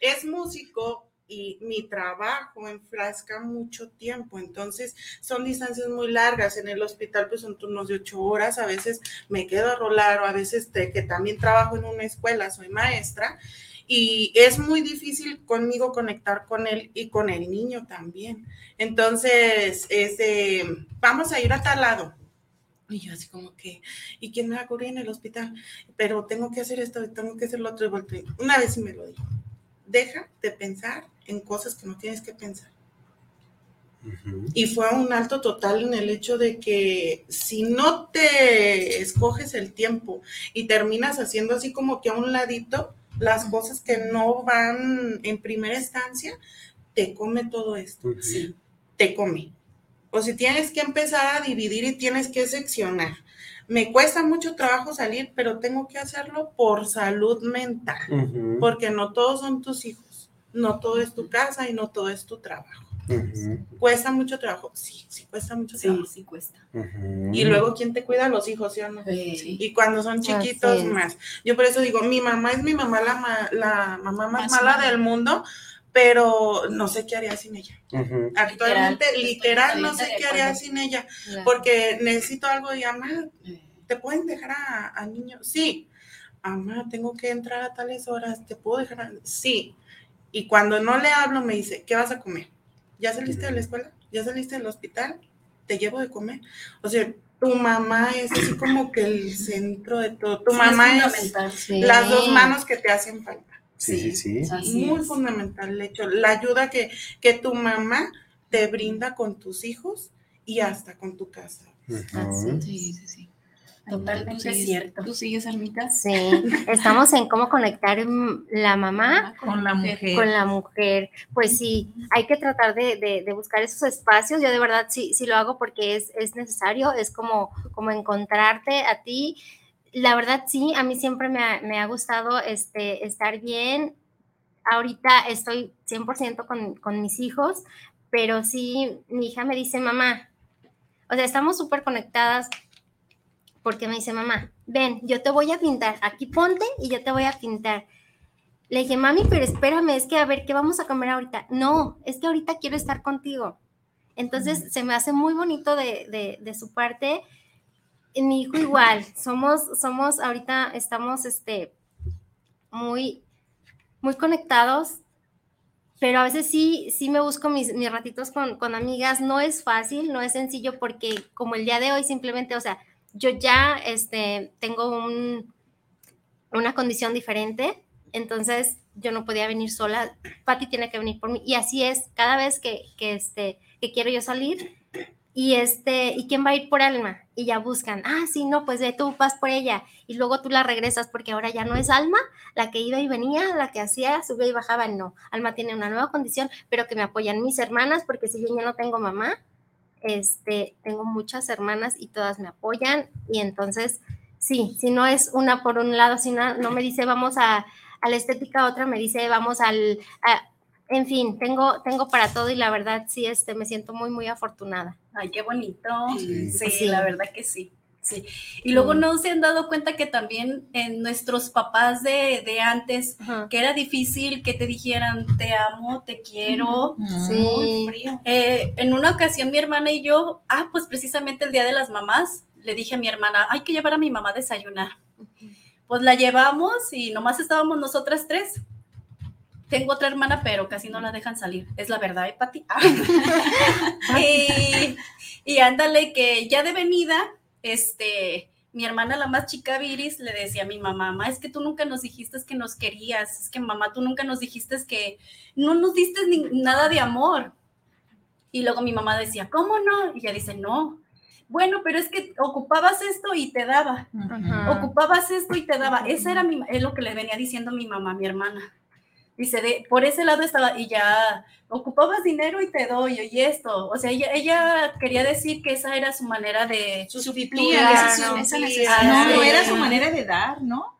Es músico y mi trabajo enfrasca mucho tiempo, entonces son distancias muy largas. En el hospital pues son turnos de ocho horas, a veces me quedo a rolar o a veces te- que también trabajo en una escuela, soy maestra y es muy difícil conmigo conectar con él y con el niño también. Entonces, es de, vamos a ir a tal lado. Y yo así como que, ¿y quién me va a cubrir en el hospital? Pero tengo que hacer esto, y tengo que hacer lo otro. y. Una vez sí me lo dijo. Deja de pensar en cosas que no tienes que pensar. Y fue un alto total en el hecho de que si no te escoges el tiempo y terminas haciendo así como que a un ladito las cosas que no van en primera instancia, te come todo esto. Ujú. Te come. O si tienes que empezar a dividir y tienes que seccionar. Me cuesta mucho trabajo salir, pero tengo que hacerlo por salud mental, porque no todos son tus hijos, no todo es tu casa y no todo es tu trabajo. Cuesta mucho trabajo, sí, sí cuesta mucho Sí, trabajo. sí cuesta. Y luego, ¿quién te cuida los hijos, sí o no? Sí. Y cuando son chiquitos, más. Yo por eso digo, mi mamá es mi mamá, la, ma- la mamá más, Más mala mala. del mundo, pero no sé qué haría sin ella. Actualmente, Literal, no sé qué de haría sin ella, Claro. porque necesito algo y mamá, ¿te pueden dejar a, a niños? Sí. Mamá, tengo que entrar a tales horas, ¿te puedo dejar? a-?" Sí. Y cuando no le hablo, me dice, ¿qué vas a comer? ¿Ya saliste de la escuela? ¿Ya saliste del hospital? ¿Te llevo de comer? O sea, tu mamá es así como que el centro de todo. Tu Sí, mamá es. Sí. las dos manos que te hacen falta. Sí, sí, sí. Así Muy es. fundamental, de hecho, la ayuda que, que tu mamá te brinda con tus hijos y hasta con tu casa. Sí, sí, sí. Totalmente ¿Tú sigues- cierto. ¿Tú sigues, Armita? Sí, estamos en cómo conectar la mamá Con la mujer. con la mujer. Pues sí, hay que tratar de, de- de buscar esos espacios. Yo de verdad sí, sí lo hago porque es, es necesario, es como, como encontrarte a ti. La verdad sí, a mí siempre me ha, me ha gustado este, estar bien. Ahorita estoy 100% con, con mis hijos, pero sí, mi hija me dice, mamá, o sea, estamos súper conectadas porque me dice, mamá, ven, yo te voy a pintar, aquí ponte y yo te voy a pintar. Le dije, mami, pero espérame, es que a ver, ¿qué vamos a comer ahorita? No, es que ahorita quiero estar contigo. Entonces, se me hace muy bonito de, de, de su parte. Mi hijo igual, somos, somos, ahorita estamos, este, muy, muy conectados, pero a veces sí, sí me busco mis, mis ratitos con, con amigas. No es fácil, no es sencillo porque como el día de hoy simplemente, o sea, yo ya, este, tengo un, una condición diferente, entonces yo no podía venir sola, Patti tiene que venir por mí, y así es, cada vez que, que, este, que quiero yo salir, y este, ¿y quién va a ir por Alma? Y ya buscan, ah, sí, no, pues ve, tú vas por ella, y luego tú la regresas, porque ahora ya no es Alma la que iba y venía, la que hacía, subía y bajaba, no, Alma tiene una nueva condición, pero que me apoyan mis hermanas, porque si yo ya no tengo mamá, este, tengo muchas hermanas y todas me apoyan, y entonces, sí, si no es una por un lado, si no, no me dice vamos a, a la estética, otra me dice, vamos al, en fin, tengo, tengo para todo y la verdad sí, este, me siento muy, muy afortunada. Ay, qué bonito. Sí, la verdad que sí. Sí. Y luego no se han dado cuenta que también en nuestros papás de, de antes, que era difícil que te dijeran, te amo, te quiero. Sí. Eh, en una ocasión mi hermana y yo, ah, pues precisamente el Día de las Mamás, le dije a mi hermana, hay que llevar a mi mamá a desayunar. Pues la llevamos y nomás estábamos nosotras tres. Tengo otra hermana, pero casi no la dejan salir. Es la verdad, ¿eh, Pati? y, y ándale, que ya de venida, este, mi hermana, la más chica, Viris, le decía a mi mamá, mamá, es que tú nunca nos dijiste que nos querías, es que mamá, tú nunca nos dijiste que no nos diste ni, nada de amor. Y luego mi mamá decía, ¿cómo no? Y ella dice, no. Bueno, pero es que ocupabas esto y te daba. Ocupabas esto y te daba. Esa era mi, es lo que le venía diciendo mi mamá, mi hermana. Dice, de, por ese lado estaba, y ya ocupabas dinero y te doy, y esto. O sea, ella, ella quería decir que esa era su manera de suplir esa, necesidad. No, no era su manera de dar, ¿no?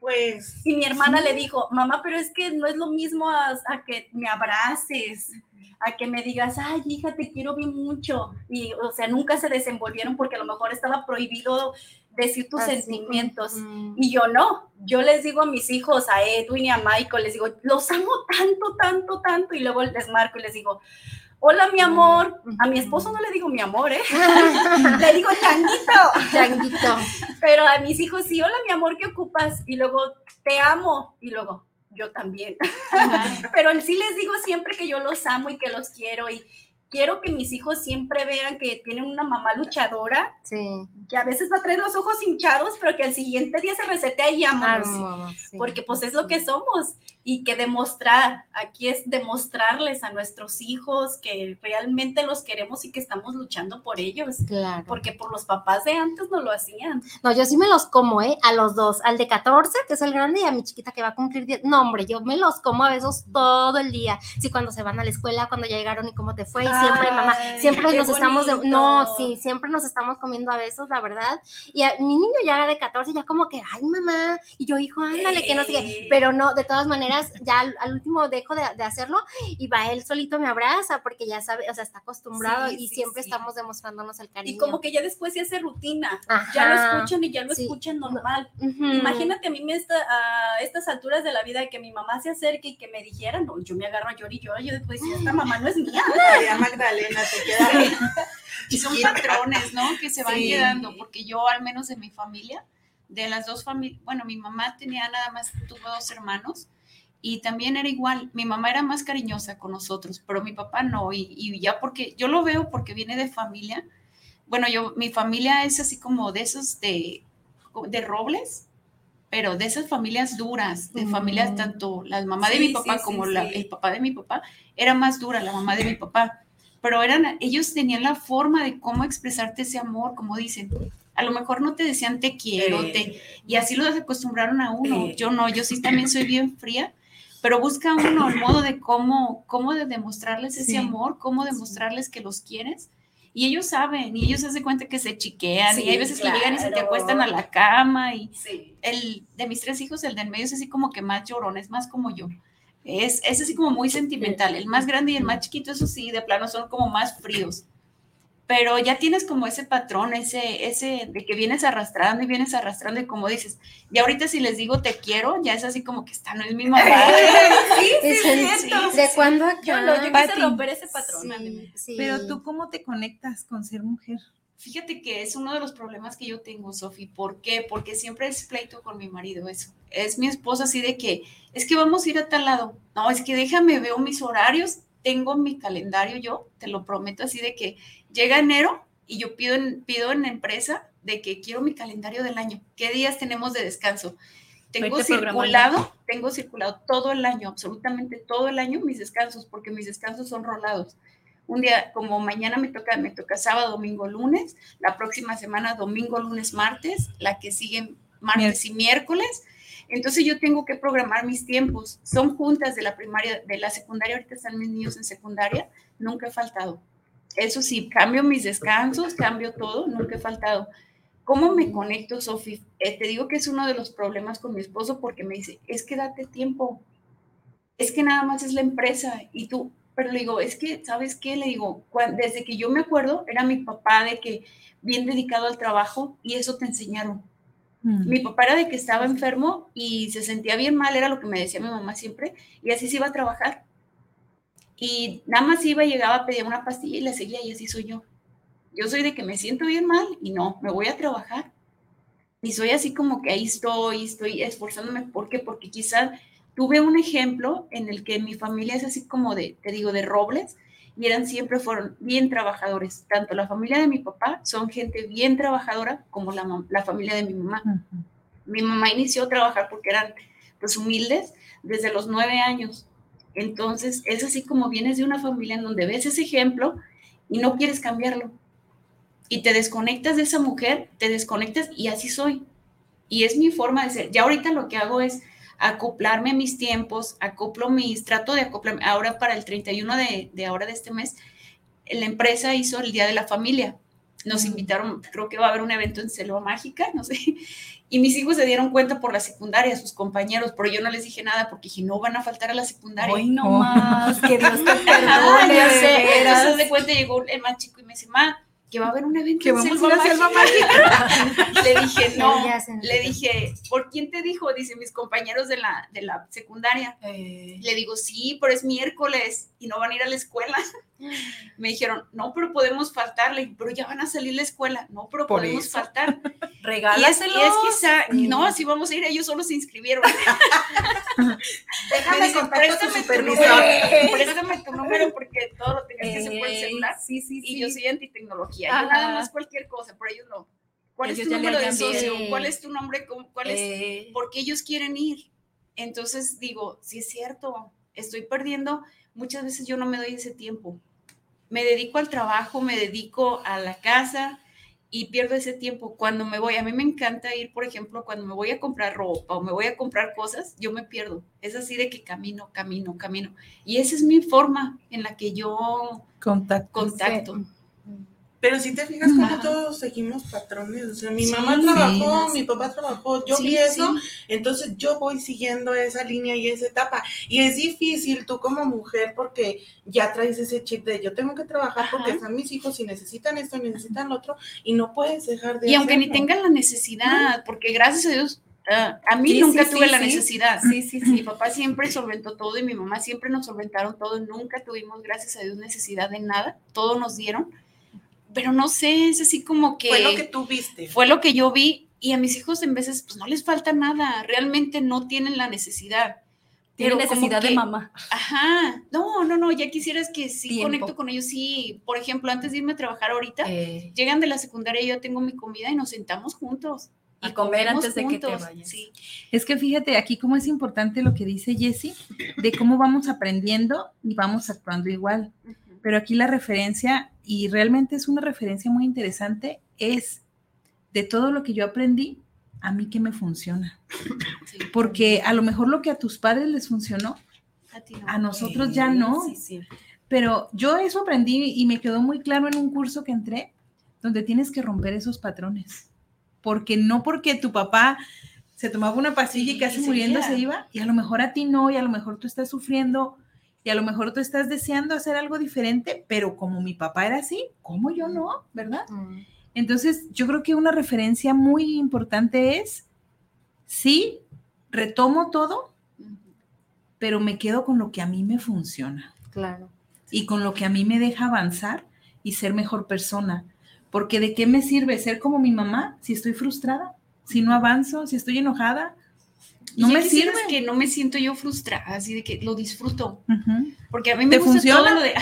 Pues. Y mi hermana le dijo, mamá, pero es que no es lo mismo a, a, que me abraces, a que me digas, ay, hija, te quiero bien mucho. Y, o sea, nunca se desenvolvieron porque a lo mejor estaba prohibido decir tus sentimientos. Y yo no, yo les digo a mis hijos, a Edwin y a Michael, les digo, los amo tanto, tanto, tanto, y luego les marco y les digo, hola mi amor, a mi esposo no le digo mi amor, ¿eh? le digo changuito. Changuito. Pero a mis hijos sí, hola mi amor, ¿qué ocupas? Y luego, te amo, y luego, yo también. Pero sí les digo siempre que yo los amo y que los quiero y, quiero que mis hijos siempre vean que tienen una mamá luchadora, sí. que a veces va a traer los ojos hinchados, pero que al siguiente día se resetea y amamos, porque pues es lo que somos y que demostrar, aquí es demostrarles a nuestros hijos que realmente los queremos y que estamos luchando por ellos. Claro. Porque por los papás de antes no lo hacían. No, yo sí me los como, ¿eh? A los dos, al de 14, que es el grande, y a mi chiquita que va a cumplir 10. No, hombre, yo me los como a besos todo el día. Sí, cuando se van a la escuela, cuando ya llegaron y cómo te fue, y siempre, mamá, siempre nos estamos, no, sí, siempre nos estamos comiendo a besos, la verdad. Y a, mi niño ya de 14, ya como que, ay, mamá, y yo, hijo, ándale, que no sé qué. Pero no, de todas maneras, ya al, último dejo de, hacerlo y va él solito me abraza porque ya sabe, o sea, está acostumbrado y siempre estamos demostrándonos el cariño. Y como que ya después se hace rutina, ya lo escuchan y ya lo escuchan normal. Imagínate a mí a estas alturas de la vida que mi mamá se acerque y que me dijera, no, yo me agarro a llorar y llorar, yo después, esta mamá no es mía. María Magdalena, te queda Y son patrones, ¿no? Que se van quedando, porque yo al menos en mi familia, de las dos familias, bueno, mi mamá tenía nada más, tuvo dos hermanos, y también era igual, mi mamá era más cariñosa con nosotros, pero mi papá no, y, ya porque yo lo veo porque viene de familia, bueno, yo, mi familia es así como de esos de, de robles, pero de esas familias duras, de familias tanto la mamá de mi papá como la, el papá de mi papá, era más dura la mamá de mi papá, pero eran, ellos tenían la forma de cómo expresarte ese amor, como dicen, a lo mejor no te decían te quiero, te, y así lo acostumbraron a uno, yo no, yo sí también soy bien fría, pero busca uno el modo de cómo, cómo de demostrarles ese amor, cómo demostrarles que los quieres. Y ellos saben, y ellos se hacen cuenta que se chiquean, y hay veces que llegan y se te acuestan a la cama, y el de mis tres hijos, el del medio es así como que más llorón, es más como yo. Es, es así como muy sentimental. El más grande y el más chiquito, eso sí, de plano son como más fríos pero ya tienes como ese patrón, ese, ese de que vienes arrastrando y vienes arrastrando y como dices, y ahorita si les digo te quiero, ya es así como que está, no es mi mamá. sí, sí, sí, ¿De cuándo acá? Yo, no, yo quise romper ese patrón. Pero tú, ¿cómo te conectas con ser mujer? Fíjate que es uno de los problemas que yo tengo, Sofi. ¿Por qué? Porque siempre es pleito con mi marido eso. Es mi esposa así de que, es que vamos a ir a tal lado. No, es que déjame, veo mis horarios, tengo mi calendario yo, te lo prometo así de que llega enero y yo pido en, pido en la empresa de que quiero mi calendario del año. ¿Qué días tenemos de descanso? Tengo circulado, tengo circulado todo el año, absolutamente todo el año mis descansos, porque mis descansos son rolados. Un día, como mañana me toca, me toca sábado, domingo, lunes, la próxima semana domingo, lunes, martes, la que sigue martes y miércoles. Entonces yo tengo que programar mis tiempos. Son juntas de la primaria, de la secundaria, ahorita están mis niños en secundaria, nunca he faltado eso sí, cambio mis descansos, cambio todo, nunca he faltado. ¿Cómo me conecto, Sofi? Eh, te digo que es uno de los problemas con mi esposo porque me dice, es que date tiempo, es que nada más es la empresa y tú, pero le digo, es que, ¿sabes qué? Le digo, desde que yo me acuerdo, era mi papá de que bien dedicado al trabajo y eso te enseñaron. Mm. Mi papá era de que estaba enfermo y se sentía bien mal, era lo que me decía mi mamá siempre, y así se iba a trabajar. Y nada más iba, llegaba, pedía una pastilla y la seguía y así soy yo. Yo soy de que me siento bien mal y no, me voy a trabajar. Y soy así como que ahí estoy, estoy esforzándome. ¿Por qué? Porque quizás tuve un ejemplo en el que mi familia es así como de, te digo, de robles, y eran siempre fueron bien trabajadores. Tanto la familia de mi papá son gente bien trabajadora como la, la familia de mi mamá. Mi mamá inició a trabajar porque eran pues humildes desde los nueve años. Entonces es así como vienes de una familia en donde ves ese ejemplo y no quieres cambiarlo y te desconectas de esa mujer, te desconectas y así soy. Y es mi forma de ser. Ya ahorita lo que hago es acoplarme a mis tiempos, acoplo mis, trato de acoplarme. Ahora para el 31 de, de ahora de este mes, la empresa hizo el Día de la Familia. Nos invitaron, creo que va a haber un evento en Selva Mágica, no sé. Y mis hijos se dieron cuenta por la secundaria, sus compañeros, pero yo no les dije nada porque dije, no van a faltar a la secundaria. Hoy no más, que Dios te perdone. Entonces de cuenta llegó el más chico y me dice, ma, que va a haber un evento que vamos a Selva Mágica. le dije, no, le dije, ¿por quién te dijo? Dice mis compañeros de la, de la secundaria. Eh. Le digo, sí, pero es miércoles y no van a ir a la escuela. Me dijeron, no, pero podemos faltarle, pero ya van a salir la escuela. No, pero podemos faltar. Regálaselo. Y es, quizá, no, así vamos a ir, ellos solo se inscribieron. Déjame dice, préstame tu, número, préstame tu número porque todo lo tengas que hacer por el celular. Sí, sí, sí. Y yo soy antitecnología, yo nada más cualquier cosa, pero ellos no. ¿Cuál es tu número de socio? ¿Cuál es tu nombre? ¿Cuál es? Eh. Porque ellos quieren ir. Entonces digo, sí es cierto, estoy perdiendo, muchas veces yo no me doy ese tiempo me dedico al trabajo, me dedico a la casa y pierdo ese tiempo. Cuando me voy, a mí me encanta ir, por ejemplo, cuando me voy a comprar ropa o me voy a comprar cosas, yo me pierdo. Es así de que camino, camino, camino. Y esa es mi forma en la que yo contacto. contacto. Pero si te fijas como todos seguimos patrones, o sea, mi mamá trabajó, mi papá trabajó, yo vi eso, entonces yo voy siguiendo esa línea y esa etapa. Y es difícil tú como mujer porque ya traes ese chip de yo tengo que trabajar porque están mis hijos y necesitan esto, necesitan lo otro, y no puedes dejar de Y aunque ni tengan la necesidad, porque gracias a Dios ah, a mí nunca tuve la necesidad. Sí, sí, sí. Mi papá siempre solventó todo y mi mamá siempre nos solventaron todo. Nunca tuvimos, gracias a Dios, necesidad de nada. Todo nos dieron pero no sé, es así como que... Fue lo que tú viste. Fue lo que yo vi y a mis hijos en veces pues no les falta nada, realmente no tienen la necesidad. Tienen necesidad de mamá. Ajá, no, no, no, ya quisieras que sí conecto con ellos, sí, por ejemplo, antes de irme a trabajar ahorita, eh. llegan de la secundaria y yo tengo mi comida y nos sentamos juntos. Y comer antes de que te vayas. Sí. Es que fíjate aquí cómo es importante lo que dice Jessie, de cómo vamos aprendiendo y vamos actuando igual. Pero aquí la referencia y realmente es una referencia muy interesante, es de todo lo que yo aprendí, a mí que me funciona. Porque a lo mejor lo que a tus padres les funcionó, a, nosotros ya no. Pero yo eso aprendí y me quedó muy claro en un curso que entré, donde tienes que romper esos patrones. Porque no porque tu papá se tomaba una pastilla y casi muriendo se iba, y a lo mejor a ti no, y a lo mejor tú estás sufriendo y a lo mejor tú estás deseando hacer algo diferente, pero como mi papá era así, ¿cómo yo no? ¿Verdad? Mm. Entonces, yo creo que una referencia muy importante es, sí, retomo todo, pero me quedo con lo que a mí me funciona. Claro. Y con lo que a mí me deja avanzar y ser mejor persona. Porque de qué me sirve ser como mi mamá si estoy frustrada, si no avanzo, si estoy enojada, no me sirve. que no me siento yo frustrada, así de que lo disfruto. Porque a mí me gusta todo lo de,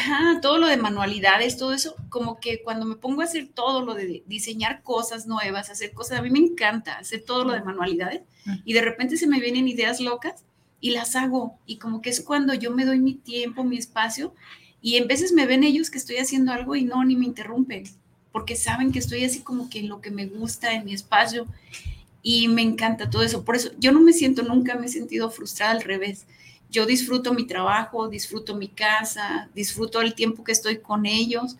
todo lo de manualidades, todo eso, como que cuando me pongo a hacer todo lo de diseñar cosas nuevas, hacer cosas, a mí me encanta hacer todo lo de manualidades y de repente se me vienen ideas locas y las hago. Y como que es cuando yo me doy mi tiempo, mi espacio y en veces me ven ellos que estoy haciendo algo y no, ni me interrumpen, porque saben que estoy así como que en lo que me gusta, en mi espacio y me encanta todo eso. Por eso yo no me siento, nunca me he sentido frustrada al revés. Yo disfruto mi trabajo, disfruto mi casa, disfruto el tiempo que estoy con ellos.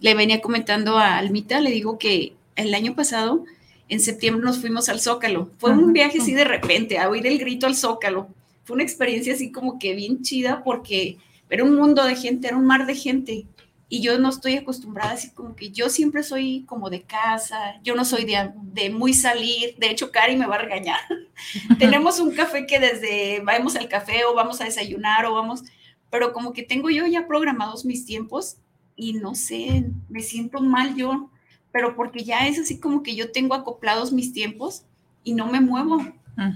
Le venía comentando a Almita, le digo que el año pasado en septiembre nos fuimos al Zócalo. Fue un viaje así de repente, a oír el grito al Zócalo. Fue una experiencia así como que bien chida porque era un mundo de gente, era un mar de gente. Y yo no estoy acostumbrada así como que yo siempre soy como de casa, yo no soy de, de muy salir. De hecho, Cari me va a regañar. Tenemos un café que desde vamos al café o vamos a desayunar o vamos, pero como que tengo yo ya programados mis tiempos y no sé, me siento mal yo pero porque ya es así como que yo tengo acoplados mis tiempos y no me muevo.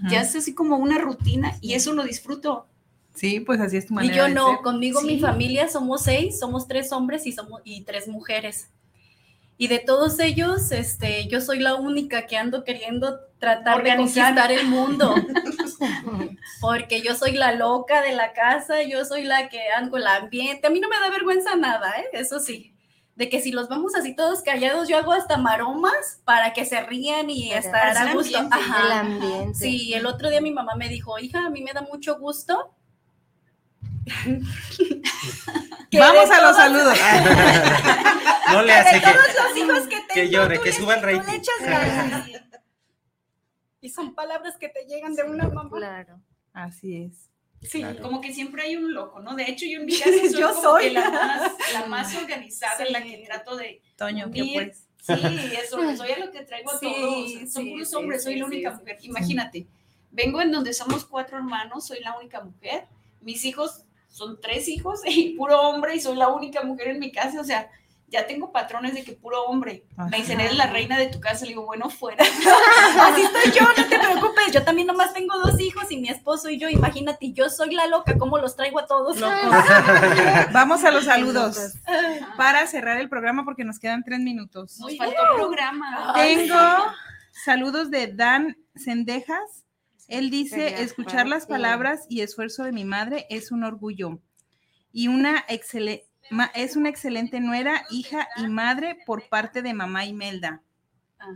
Ya es así como una rutina y eso lo disfruto. Sí, pues así es tu manera. Y yo no, conmigo mi familia somos seis, somos tres hombres y somos y tres mujeres. Y de todos ellos, este, yo soy la única que ando queriendo tratar de conquistar el mundo. Porque yo soy la loca de la casa, yo soy la que ando el ambiente. A mí no me da vergüenza nada, ¿eh? Eso sí de que si los vamos así todos callados, yo hago hasta maromas para que se rían y estar a gusto. El ambiente. Sí, el otro día mi mamá me dijo, hija, a mí me da mucho gusto. Vamos a los saludos. no le hace que, todos los hijos que, tengo, que llore, que suba el rating. y son palabras que te llegan de una mamá. Claro. Así es. Sí, como que siempre hay un loco, ¿no? De hecho, yo en mi casa soy, yo soy. la, más, la más organizada, la que trato de. Toño, ¿qué pues? Sí, eso, soy a lo que traigo a todos. Son puros hombres, soy la única mujer. Imagínate, vengo en donde somos cuatro hermanos, soy la única mujer. Mis hijos son tres hijos y puro hombre y soy la única mujer en mi casa. O sea, ya tengo patrones de que puro hombre. Me dicen, eres la reina de tu casa. Le digo, bueno, fuera. Así estoy yo, no te preocupes. Yo también nomás tengo dos hijos y mi esposo y yo. Imagínate, yo soy la loca, ¿cómo los traigo a todos? Vamos a los saludos para cerrar el programa porque nos quedan tres minutos. Nos faltó programa. Tengo saludos de Dan Sendejas. Él dice, escuchar las palabras y esfuerzo de mi madre es un orgullo y una excelente es una excelente nuera, hija y madre por parte de mamá Imelda. Ah,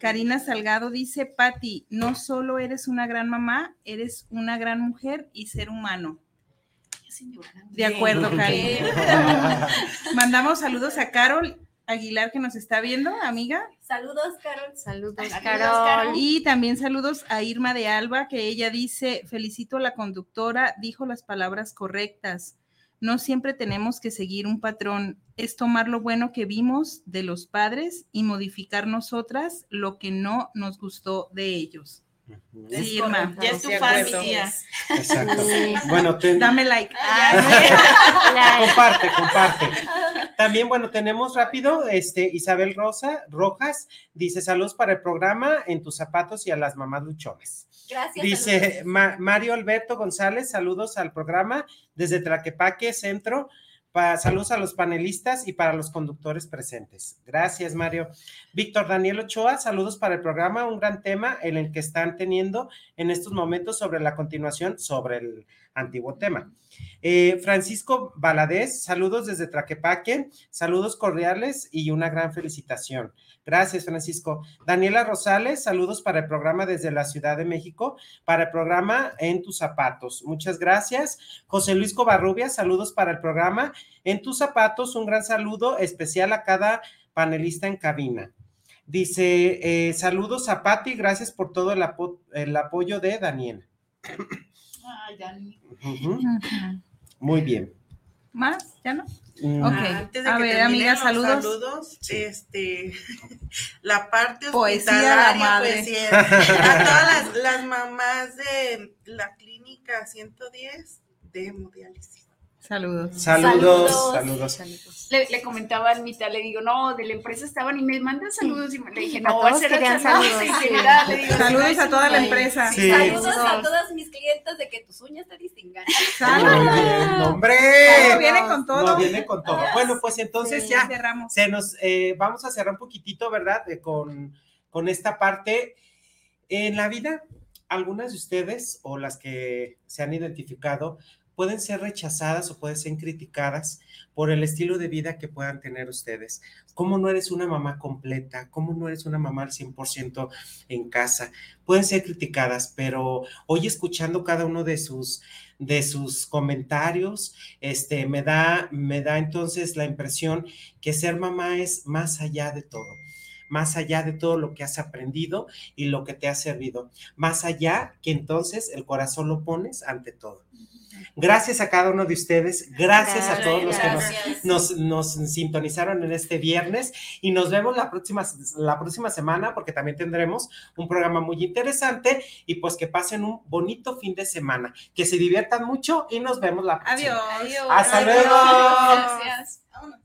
Karina Salgado dice, Patti, no solo eres una gran mamá, eres una gran mujer y ser humano. De acuerdo, Karina. Mandamos saludos a Carol Aguilar que nos está viendo, amiga. Saludos, Carol. Saludos, Carol. Y también saludos a Irma de Alba, que ella dice, felicito a la conductora, dijo las palabras correctas. No siempre tenemos que seguir un patrón, es tomar lo bueno que vimos de los padres y modificar nosotras lo que no nos gustó de ellos. Sí, Irma. Ya es tu fan, Exacto. Bueno, dame like. comparte, comparte. También, bueno, tenemos rápido, este, Isabel Rosa, Rojas, dice saludos para el programa en tus zapatos y a las mamás luchones. Gracias. Dice Mario Alberto González, saludos al programa desde Traquepaque Centro. saludos a los panelistas y para los conductores presentes. Gracias, Mario. Víctor Daniel Ochoa, saludos para el programa, un gran tema en el que están teniendo en estos momentos sobre la continuación sobre el antiguo tema. Eh, Francisco Valadez, saludos desde Traquepaque, saludos cordiales y una gran felicitación. Gracias, Francisco. Daniela Rosales, saludos para el programa desde la Ciudad de México, para el programa En tus zapatos. Muchas gracias. José Luis Covarrubias, saludos para el programa En tus zapatos. Un gran saludo especial a cada panelista en cabina. Dice, eh, saludos a Patti, gracias por todo el, apoyo de Daniela. Ay, Dani. Muy bien. ¿Más? ¿Ya no? Mm. Antes de a que ver, amigas, saludos. saludos. Este, la parte poesía, la poesía, a todas las, mamás de la clínica 110 de hemodiálisis. Saludos. Saludos, saludos. Le, comentaba a Anita, le digo, no, de la empresa estaban y me mandan saludos y le dije, no, a todos querían saludos. saludos a toda la empresa. Saludos a todas mis clientes de que tus uñas te distingan. Saludos. ¡Hombre! No viene con todo. No viene con todo. Bueno, pues entonces ya cerramos. Se nos, eh, vamos a cerrar un poquitito, ¿verdad? con, con esta parte. En la vida, algunas de ustedes o las que se han identificado pueden ser rechazadas o pueden ser criticadas por el estilo de vida que puedan tener ustedes. ¿Cómo no eres una mamá completa? ¿Cómo no eres una mamá al 100% en casa? Pueden ser criticadas, pero hoy escuchando cada uno de sus de sus comentarios, este me da me da entonces la impresión que ser mamá es más allá de todo más allá de todo lo que has aprendido y lo que te ha servido, más allá que entonces el corazón lo pones ante todo. Gracias a cada uno de ustedes, gracias, a todos los que nos, nos, sintonizaron en este viernes y nos vemos la próxima, la próxima semana porque también tendremos un programa muy interesante y pues que pasen un bonito fin de semana, que se diviertan mucho y nos vemos la próxima. Adiós. Hasta Adiós. luego. Gracias.